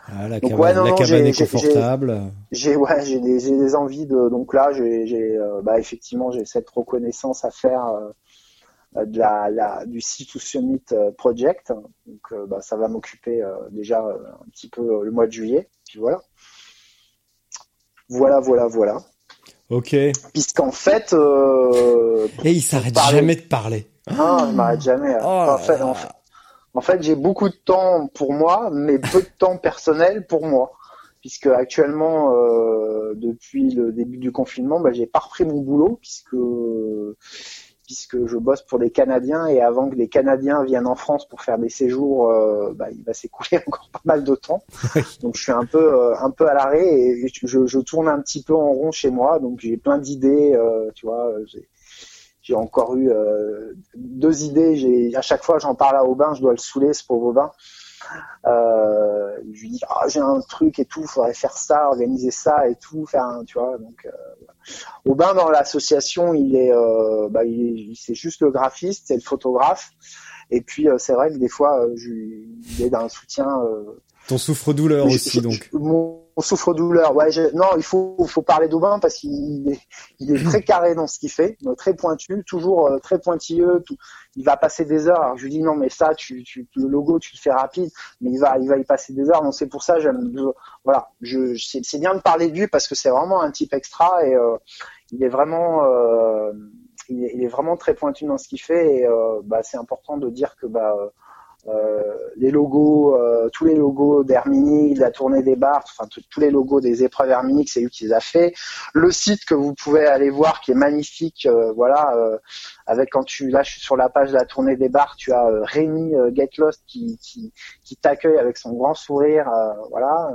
ah, La Donc, cabane, ouais, non, la non, cabane est confortable. J'ai ouais, j'ai des, envies de donc là j'ai euh, bah effectivement j'ai cette reconnaissance à faire euh, de la, la du Sea to Summit Project donc euh, bah, ça va m'occuper euh, déjà un petit peu le mois de juillet puis voilà voilà voilà voilà Ok. Et puisqu'en fait euh, il s'arrête jamais de parler. ah, je m'arrête jamais Oh fait, en fait, En fait, j'ai beaucoup de temps pour moi, mais peu de temps personnel pour moi. Puisque actuellement, euh, depuis le début du confinement, bah, j'ai pas repris mon boulot, puisque puisque je bosse pour des Canadiens et avant que les Canadiens viennent en France pour faire des séjours, euh, bah, il va s'écouler encore pas mal de temps. donc je suis un peu euh, un peu à l'arrêt et je, je, tourne un petit peu en rond chez moi. Donc j'ai plein d'idées, euh, tu vois. J'ai encore eu deux idées. J'ai à chaque fois j'en parle à Aubin, je dois le saouler ce pauvre Aubin. Euh, je lui dis ah, j'ai un truc et tout, faudrait faire ça, organiser ça et tout, faire un, tu vois. Donc euh, Aubin dans l'association, il est, euh, bah, il, c'est juste le graphiste, c'est le photographe. Et puis euh, c'est vrai que des fois, euh, je, il est d'un soutien. Ton souffre-douleur aussi donc souffre-douleur. Ouais, non, il faut, faut parler d'Aubin parce qu'il est, il est très carré dans ce qu'il fait, très pointu, toujours euh, très pointilleux. Tout. Il va passer des heures. Je lui dis non, mais ça, tu, tu, le logo, tu le fais rapide, mais il va, il va y passer des heures. Donc c'est pour ça, j'aime, voilà, je, c'est bien de parler de lui parce que c'est vraiment un type extra et euh, il est vraiment. Euh, il est, vraiment très pointu dans ce qu'il fait et euh, bah, c'est important de dire que bah, euh, les logos, euh, tous les logos d'Hermini, la tournée des bars, enfin tous les logos des épreuves Hermini, c'est lui qui les a fait. Le site que vous pouvez aller voir, qui est magnifique, euh, voilà, avec quand tu là, je suis sur la page de la tournée des bars, tu as Rémi Get Lost qui, qui, t'accueille avec son grand sourire, voilà.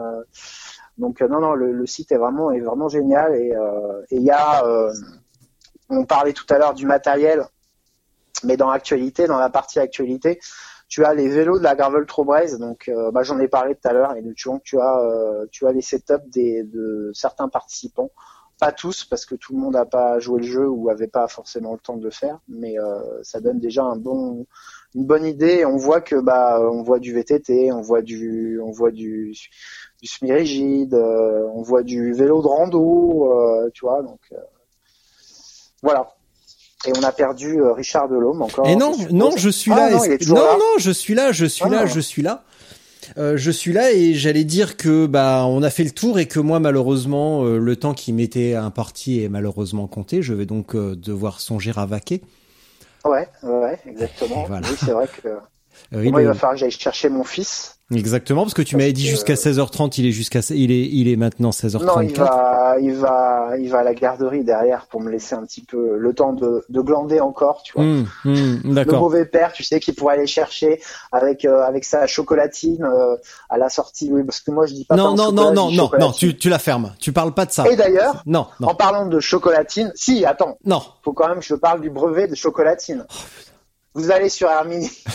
donc non, non, le, le, site est vraiment est vraiment génial et il y a, on parlait tout à l'heure du matériel, mais dans l'actualité, dans la partie actualité tu as les vélos de la Gravel Trobraise, donc euh, bah, j'en ai parlé tout à l'heure, et tu, tu as euh, tu as les setups des, de certains participants, pas tous parce que tout le monde n'a pas joué le jeu ou avait pas forcément le temps de le faire, mais euh, ça donne déjà un bon une bonne idée. On voit que bah on voit du VTT, on voit du on voit du du semi rigide, on voit du vélo de rando, tu vois donc voilà. Et on a perdu euh, Richard Delhomme encore. Et non, non, je suis là. Ah, non, non, je suis là, je suis là, ah. je suis là. Euh, je suis là et j'allais dire que bah on a fait le tour et que moi malheureusement euh, le temps qui m'était imparti est malheureusement compté. Je vais donc euh, devoir songer à vaquer. Ouais, ouais, exactement. Oui, c'est vrai que moi, il va falloir que j'aille chercher mon fils. Exactement, parce que tu m'avais dit jusqu'à 16h30, il est jusqu'à il est il est maintenant 16h34. Non, il va il va il va à la garderie derrière pour me laisser un petit peu le temps de, de glander encore, tu vois. Mmh, mmh, le mauvais père, tu sais, qui pourrait aller chercher avec euh, avec sa chocolatine euh, à la sortie. Oui, parce que moi je dis pas. Non non non non non non, tu tu la fermes. Tu parles pas de ça. Et d'ailleurs, non, non. En parlant de chocolatine, si attends. Non. Faut quand même que je parle du brevet de chocolatine. Oh, vous allez sur Hermini.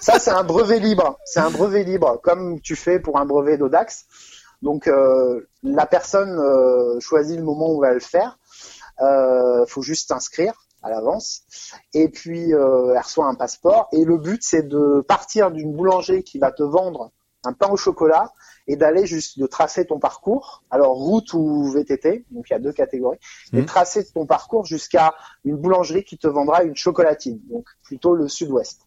ça, c'est un brevet libre. C'est un brevet libre, comme tu fais pour un brevet d'Odax. Donc, euh, la personne euh, choisit le moment où elle va le faire. Euh, faut juste s'inscrire à l'avance. Et puis, euh, elle reçoit un passeport. Et le but, c'est de partir d'une boulangerie qui va te vendre un pain au chocolat et d'aller juste de tracer ton parcours, alors route ou VTT, donc il y a deux catégories, et mmh. tracer ton parcours jusqu'à une boulangerie qui te vendra une chocolatine, donc plutôt le sud-ouest.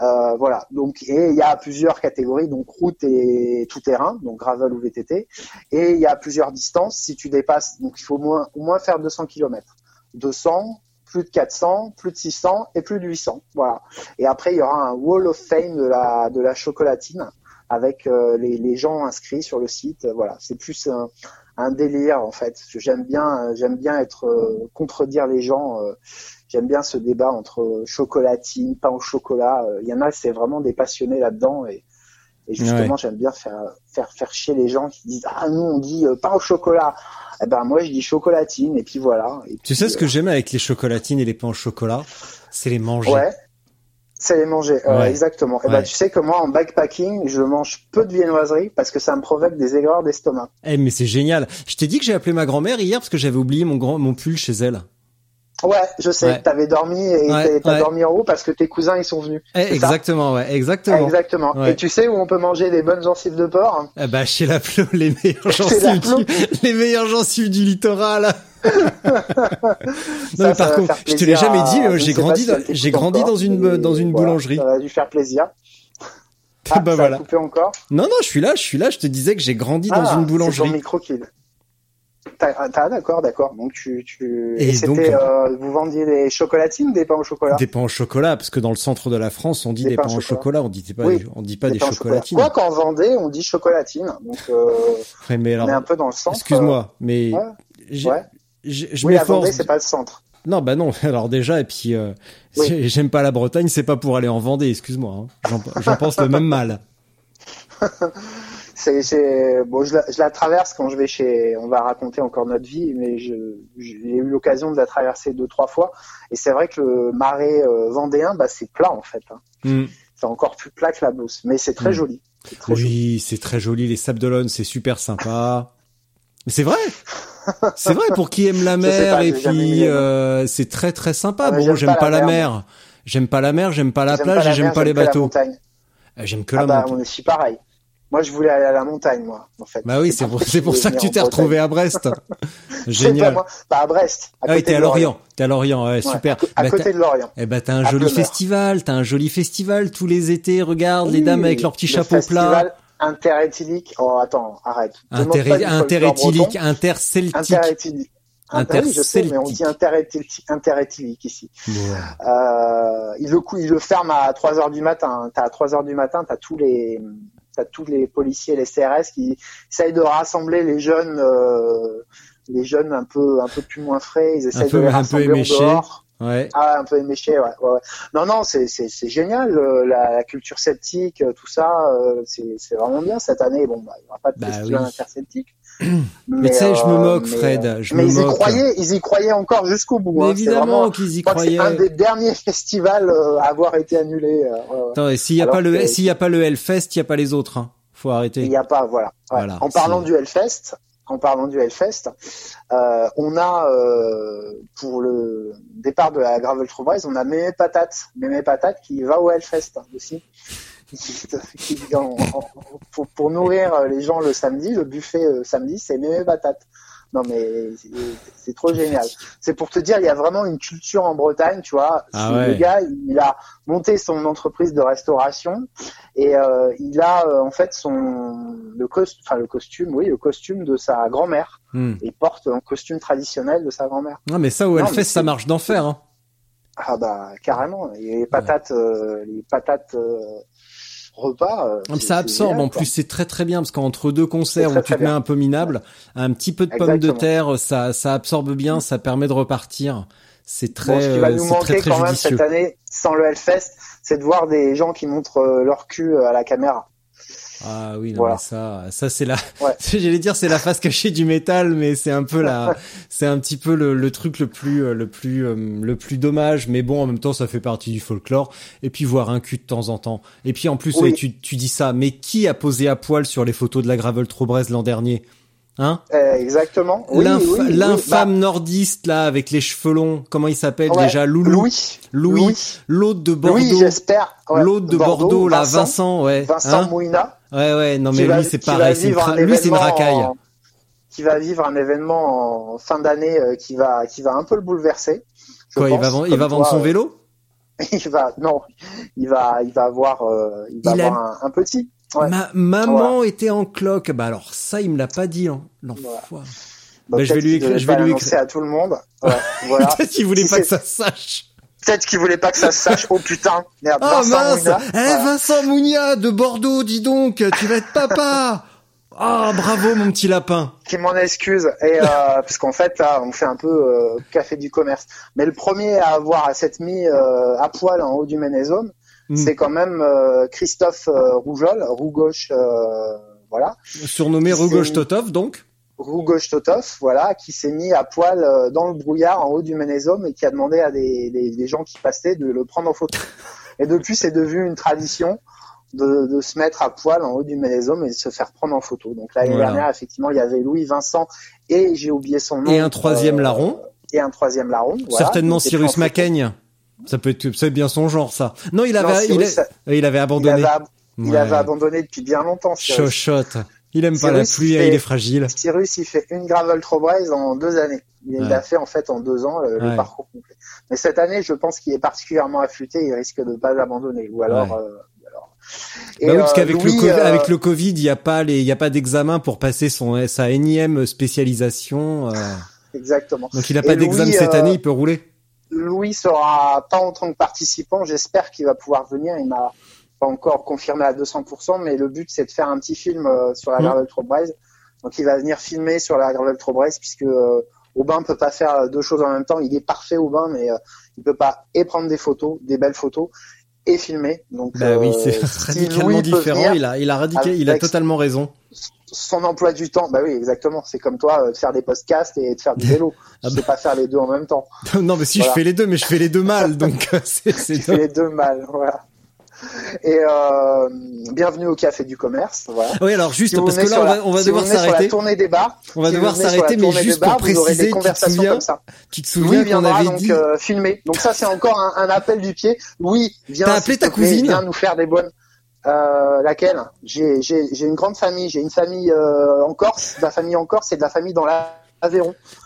Euh, voilà. Donc et il y a plusieurs catégories, donc route et tout terrain, donc gravel ou VTT, et il y a plusieurs distances. Si tu dépasses, donc il faut au moins, au moins faire 200 km. 200, plus de 400, plus de 600 et plus de 800. Voilà. Et après il y aura un wall of fame de la de la chocolatine avec euh, les, les, gens inscrits sur le site. Voilà, c'est plus un, un, délire en fait. J'aime bien, j'aime bien être euh, contredire les gens. Euh, j'aime bien ce débat entre chocolatine, pain au chocolat. Il y en a, c'est vraiment des passionnés là-dedans et, et justement, j'aime bien faire, faire faire chier les gens qui disent ah nous on dit pain au chocolat. Eh ben moi je dis chocolatine et puis voilà. Et tu sais ce que j'aime avec les chocolatines et les pains au chocolat, c'est les manger. Ouais. C'est les manger, euh, exactement. Et eh ben, tu sais que moi, en backpacking, je mange peu de viennoiserie parce que ça me provoque des aigreurs d'estomac. Eh, mais c'est génial. Je t'ai dit que j'ai appelé ma grand-mère hier parce que j'avais oublié mon grand, mon pull chez elle. Ouais, je sais. T'avais dormi et t'as dormi en haut parce que tes cousins ils sont venus. Eh, exactement, ouais, exactement. Exactement. Et tu sais où on peut manger des bonnes gencives de porc Eh bah chez la les meilleures gencives, du, les meilleures gencives du littoral. non, mais par contre, je te l'ai jamais dit, j'ai grandi, j'ai grandi dans une, dans une boulangerie. Ça a dû faire plaisir. Ah, bah ça voilà. A coupé encore non, non, je suis là, je suis là. Je te disais que j'ai grandi dans ah, une boulangerie. C'est micro qui. T'as, d'accord, d'accord. Donc tu, tu... Et, c'était, euh, vous vendiez des chocolatines, des pains au chocolat? Des pains au chocolat, parce que dans le centre de la France, on dit des, pains, au chocolat. on dit pas, on dit pas des, chocolatines. Quoi qu'en Vendée, on dit chocolatine. Donc euh, mais alors, on est un peu dans le centre. Excuse-moi, mais ouais. Je, je Oui, m'efforce. Vendée, c'est pas le centre. Non, bah non. Alors déjà, et puis euh, Oui. j'aime pas la Bretagne, c'est pas pour aller en Vendée, excuse-moi. hein. J'en- pense le même mal. C'est, c'est, bon, je la, je la traverse quand je vais chez, on va raconter encore notre vie, mais j'ai eu l'occasion de la traverser deux, trois fois. Et c'est vrai que le marais euh, vendéen, bah, c'est plat, en fait. hein. Hmm. C'est encore plus plat que la Beauce. Mais c'est très Mm. joli. Très joli. Oui, c'est très joli. Les Sables d'Olonne, c'est super sympa. Mais c'est vrai. C'est vrai pour qui aime la Je mer pas, et puis euh, c'est très très sympa. Ah, bon, j'aime pas pas, la mer. J'aime pas la mer, j'aime pas la plage pas et j'aime pas les mer, j'aime que bateaux. La montagne. Euh, J'aime que Ah la bah, montagne. on est si pareil. Moi, je voulais aller à la montagne, moi, en fait. Bah oui, c'est pour, c'est pour ça que tu t'es retrouvé à Brest. Pas Génial. Bah, à Brest. À Ah oui, t'es à Lorient. T'es à Lorient, ouais, Ouais, super. À Bah, côté de Lorient. Eh ben, t'as un À joli Plumeur. festival, t'as un joli festival tous les étés. Regarde les dames avec leurs petits le chapeaux plats. festival Interéthylique. Oh, attends, arrête. Inter, interéthylique, interceltique. Interéthylique. Oui, je sais, mais on dit interéthylique, ici. Ouais. Euh, il le cou- il le ferme à 3 heures du matin. T'as à 3 heures du matin, t'as tous les, t'as tous les policiers, les CRS qui essayent de rassembler les jeunes, euh, les jeunes un peu, un peu plus moins frais. Ils essayent peu- de les un peu rassembler éméchés. en dehors. Ouais. Ah, un peu éméché, ouais. ouais, ouais. Non, non, c'est c'est c'est génial. euh, la, la culture celtique, euh, tout ça, euh, c'est c'est vraiment bien cette année. Bon, bah, il n'y aura pas de Bah festival oui. Mais tu sais, je me moque, mais, Fred, je mais me ils y croyaient, ils y croyaient encore jusqu'au bout. Hein. C'est évidemment vraiment- qu'ils y croyaient. C'est un des derniers festivals à avoir été annulé. Attends, et s'il y a pas le, que- s'il y a pas le Hellfest, il y a pas les autres, hein. Faut Il arrêter. n'y a pas, voilà. En parlant du Hellfest, en parlant du Hellfest, euh, on a euh, pour le départ de la Gravel Troubraise, on a Mémé Patate, Mémé Patate qui va au Hellfest aussi. Pour nourrir les gens le samedi, le buffet euh, samedi, c'est Mémé Patate. Non mais c'est- trop génial. C'est pour te dire, il y a vraiment une culture en Bretagne, tu vois. Ah ouais. Le gars, il a monté son entreprise de restauration et euh, il a euh, en fait son le costume, enfin le costume, oui, le costume de sa grand-mère. Hmm. Il porte un costume traditionnel de sa grand-mère. Non, mais ça, Non, Hellfest, mais ça marche d'enfer, hein. Ah bah carrément. Et les patates, euh, les patates repas. euh, Ah, ça absorbe, génial, en quoi. plus, c'est très très bien, parce qu'entre deux concerts très, où tu te mets un peu minable, un petit peu de pommes de terre, ça, ça absorbe bien, ça permet de repartir. C'est très, Bon, ce qui va euh, nous c'est très manquer très quand même cette année, sans le Hellfest, c'est de voir des gens qui montrent euh, leur cul à la caméra. Ah oui, non, Voilà. mais ça, ça c'est la, Ouais. j'allais dire c'est la face cachée du métal, mais c'est un peu la, c'est un petit peu le, le truc le plus, euh, le plus, euh, le plus dommage. Mais bon, en même temps, ça fait partie du folklore. Et puis voir un cul de temps en temps. Et puis en plus, Oui. ouais, tu, tu dis ça, mais qui a posé à poil sur les photos de la Gravel Trobrez l'an dernier? Hein? Euh, exactement. Oui, L'inf- oui, oui, L'infâme bah, nordiste là avec les cheveux longs, comment il s'appelle ouais, déjà? Loulou, Louis. Louis, l'autre de Bordeaux, Louis, j'espère. Ouais, l'autre de Bordeaux, là, Vincent, ouais, Vincent hein? Mouina. Ouais ouais, non mais va- lui c'est pareil, c'est un lui c'est une racaille. en- Qui va vivre un événement en fin d'année euh, qui va, qui va un peu le bouleverser. Quoi, il pense, va vendre, il va vendre son euh, vélo? Il va, non, il va, il va avoir, euh, il va Il a- avoir un, un petit. Ouais. Ma maman était en cloque. Bah alors ça, il me l'a pas dit, hein, l'enfoiré. Donc, bah, je vais lui écrire- je vais lui écrire. à tout le monde. Ouais, voilà. Peut-être qu'il voulait Si pas que ça sache. Peut-être qu'il voulait pas que ça se sache. Oh putain, merde. Ah Vincent mince Mouina. Eh Voilà. Vincent Mounia de Bordeaux, dis donc, tu vas être papa Ah bravo mon petit lapin qui m'en excuse et euh, parce qu'en fait là on fait un peu euh, café du commerce mais le premier à avoir s'être mis euh, à poil en haut du Ménésome Mm. c'est quand même euh, Christophe euh, Rougeol Rougoche euh, voilà Surnommé Rugosh Totov donc Rougoche Totov voilà qui s'est mis à poil euh, dans le brouillard en haut du Ménésome et qui a demandé à des, des, des gens qui passaient de le prendre en photo et depuis c'est devenu une tradition de, de se mettre à poil en haut du Ménésome et de se faire prendre en photo. Donc l'année Voilà. dernière, effectivement, il y avait Louis Vincent et j'ai oublié son nom. Et un troisième euh, larron. Et un troisième larron. voilà, Certainement Cyrus. Macaigne. Ça peut être, c'est bien son genre ça. Non, il Non, avait, il, Cyrus, a- il avait il abandonné. avait, ab- il avait abandonné depuis bien longtemps. Cyrus. Chochotte. Il aime pas la pluie, il hein, il fait- est fragile. Cyrus, il fait une gravel Trobraise en deux années. Il Ouais. a fait en fait en deux ans le, le parcours complet. Mais cette année, je pense qu'il est particulièrement affûté. Il risque de ne pas l'abandonner. Ou alors. Ouais. euh, alors. Bah oui, parce euh, qu'avec le, euh, le Covid, il y a pas les, il y a pas d'examen pour passer son sa énième spécialisation. euh. Exactement. donc il a Et pas d'examen cette euh, année, il peut rouler. Louis sera pas en tant que participant. J'espère qu'il va pouvoir venir. Il m'a pas encore confirmé à 200%, mais le but c'est de faire un petit film euh, sur la Mhm. Gravel Trobraise. Donc il va venir filmer sur la Gravel Trobraise puisque euh, Aubin peut pas faire deux choses en même temps. Il est parfait Aubin, mais euh, il peut pas et prendre des photos, des belles photos, et filmer. Donc, Bah oui, euh, c'est radicalement différent. Il a, il a radiqué, il a totalement raison. son emploi du temps, bah oui, exactement. C'est comme toi, euh, de faire des podcasts et de faire du vélo. Je sais pas faire les deux en même temps. non, mais si Voilà. je fais les deux, mais je fais les deux mal, donc euh, c'est Tu fais les deux mal, voilà. Et euh, bienvenue au Café du Commerce, voilà. Oui, alors juste Si parce que là, on la- va, on va si devoir la s'arrêter. tournée des bars. On va si devoir la s'arrêter, mais juste bars, pour préciser, des tu te conversations souviens comme ça. Tu te souviens qu'on viendra avait donc dit euh, filmer. Donc ça, c'est encore un, un appel du pied. Louis, viens. T'as appelé ta cousine Viens nous faire des bonnes. Euh, laquelle? J'ai j'ai j'ai une grande famille. J'ai une famille euh, en Corse. De la famille en Corse et de la famille dans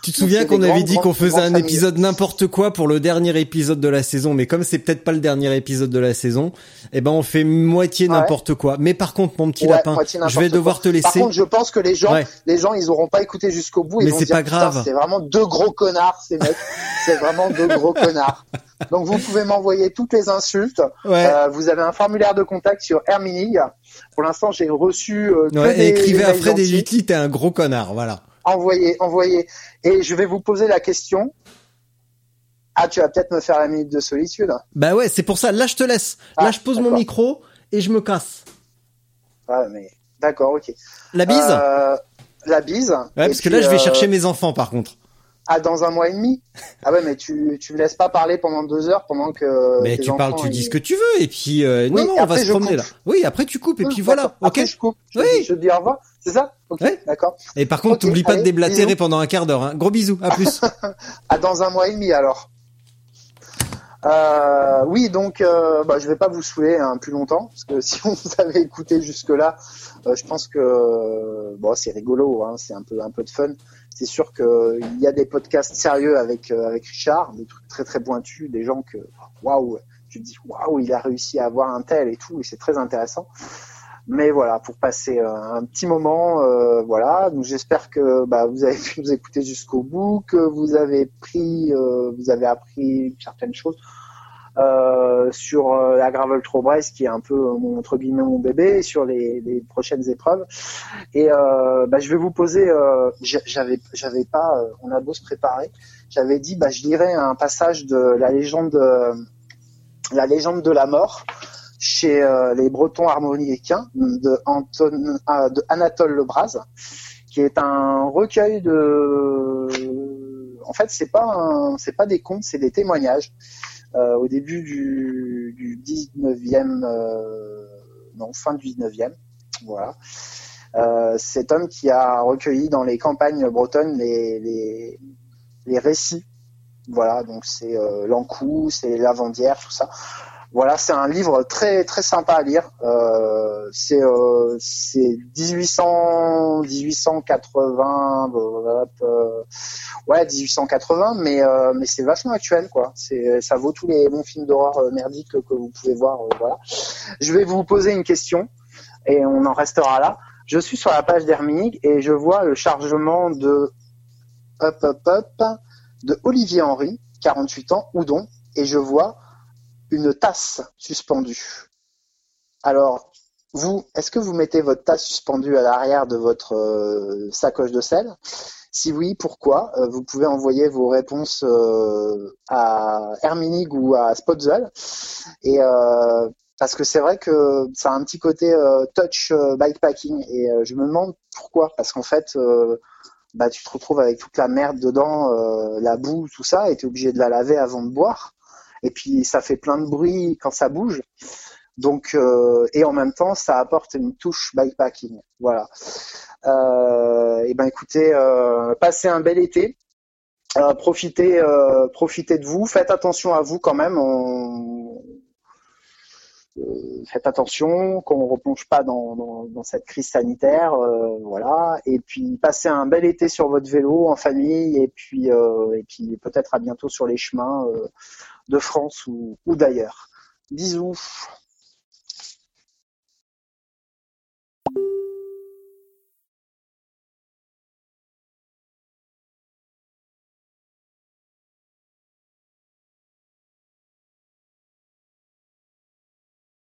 Tu te souviens qu'on avait dit qu'on faisait un épisode n'importe quoi pour le dernier épisode de la saison, mais comme c'est peut-être pas le dernier épisode de la saison, eh ben on fait moitié Ouais. n'importe quoi. Mais par contre, mon petit Ouais, lapin, je vais devoir quoi. te laisser. Par contre, je pense que les gens, Ouais. les gens, ils auront pas écouté jusqu'au bout. Ils Mais c'est pas grave. C'est vraiment deux gros connards, ces mecs. c'est vraiment deux gros connards. Donc, vous pouvez m'envoyer toutes les insultes. Euh, vous avez un formulaire de contact sur Herminig. Pour l'instant, j'ai reçu euh, que des, écrivez des à Fred et. Jutli, t'es un gros connard, voilà. Envoyez, envoyez. Et je vais vous poser la question. Ah, tu vas peut-être me faire la minute de solitude. Bah ouais, c'est pour ça. Là, je te laisse. Là, Ah, je pose mon micro et je me casse. Ouais, mais d'accord, ok. La bise. Euh, la bise. ouais, parce que là, je vais euh, chercher mes enfants, par contre. Ah, dans un mois et demi? Ah ouais, mais tu, tu me laisses pas parler pendant deux heures pendant que. Mais tu parles, tu dis ce que tu veux, et puis euh, Oui, non, non, on va se promener coupe. là. Oui, après tu coupes, et puis voilà. Ok. Après, je coupe. Je, Oui. dis, je te dis au revoir. C'est ça? Ok, d'accord. Et par contre, Ok, t'oublies pas de déblatérer bisous. pendant un quart d'heure. Hein. Gros bisous, à plus. Ah, dans un mois et demi alors. Euh, oui, donc euh, bah, je vais pas vous saouler hein, plus longtemps parce que si on vous avait écouté jusque là, je pense que euh, bon c'est rigolo, hein, c'est un peu un peu de fun. C'est sûr que il y a des podcasts sérieux avec euh, avec Richard, des trucs très très pointus, des gens que waouh, tu te dis waouh, il a réussi à avoir un tel et tout, et c'est très intéressant. Mais voilà, pour passer euh, un petit moment, euh, voilà. Donc j'espère que bah, vous avez pu nous écouter jusqu'au bout, que vous avez pris, euh, vous avez appris certaines choses sur la gravel trop Brest, qui est un peu mon, entre guillemets mon bébé, sur les, prochaines épreuves. Et bah, je vais vous poser, j'a- j'avais, j'avais pas, on a beau se préparer, j'avais dit, bah, je lirais un passage de la légende, la légende de la mort chez euh, les Bretons harmonicains ah, de Anatole Lebras, qui est un recueil de. En fait, c'est pas c'est pas des contes, c'est des témoignages. Euh, au début du, du 19e, euh, non fin du 19e, voilà. Cet homme qui a recueilli dans les campagnes bretonnes les, récits. Voilà, donc c'est l'Ancou, c'est Lavandière, tout ça. Voilà, c'est un livre très très sympa à lire. Euh, c'est euh, c'est 1800 1880 euh, euh, ouais 1880 mais c'est vachement actuel quoi. C'est ça vaut tous les bons films d'horreur merdiques que vous pouvez voir voilà. Je vais vous poser une question et on en restera là. Je suis sur la page d'Herminig et je vois le chargement de Up Up Up de Olivier Henry, 48 ans, Oudon, et je vois une tasse suspendue. Alors, vous, est-ce que vous mettez votre tasse suspendue à l'arrière de votre euh, sacoche de sel? Si oui, pourquoi? Euh, Vous pouvez envoyer vos réponses euh, à Herminig ou à Spotzel. Et parce que c'est vrai que ça a un petit côté touch bikepacking. Et je me demande pourquoi. Parce qu'en fait, bah, tu te retrouves avec toute la merde dedans, la boue, tout ça, et tu es obligé de la laver avant de boire. Et puis ça fait plein de bruit quand ça bouge. Donc euh, et en même temps ça apporte une touche bikepacking. Voilà. Euh, et ben écoutez, euh, passez un bel été. Euh, profitez, euh, profitez de vous. Faites attention à vous quand même. Euh, faites attention qu'on ne replonge pas dans, cette crise sanitaire, euh, voilà. Et puis passez un bel été sur votre vélo en famille, et puis euh, et puis peut-être à bientôt sur les chemins de France ou, ou d'ailleurs. Bisous.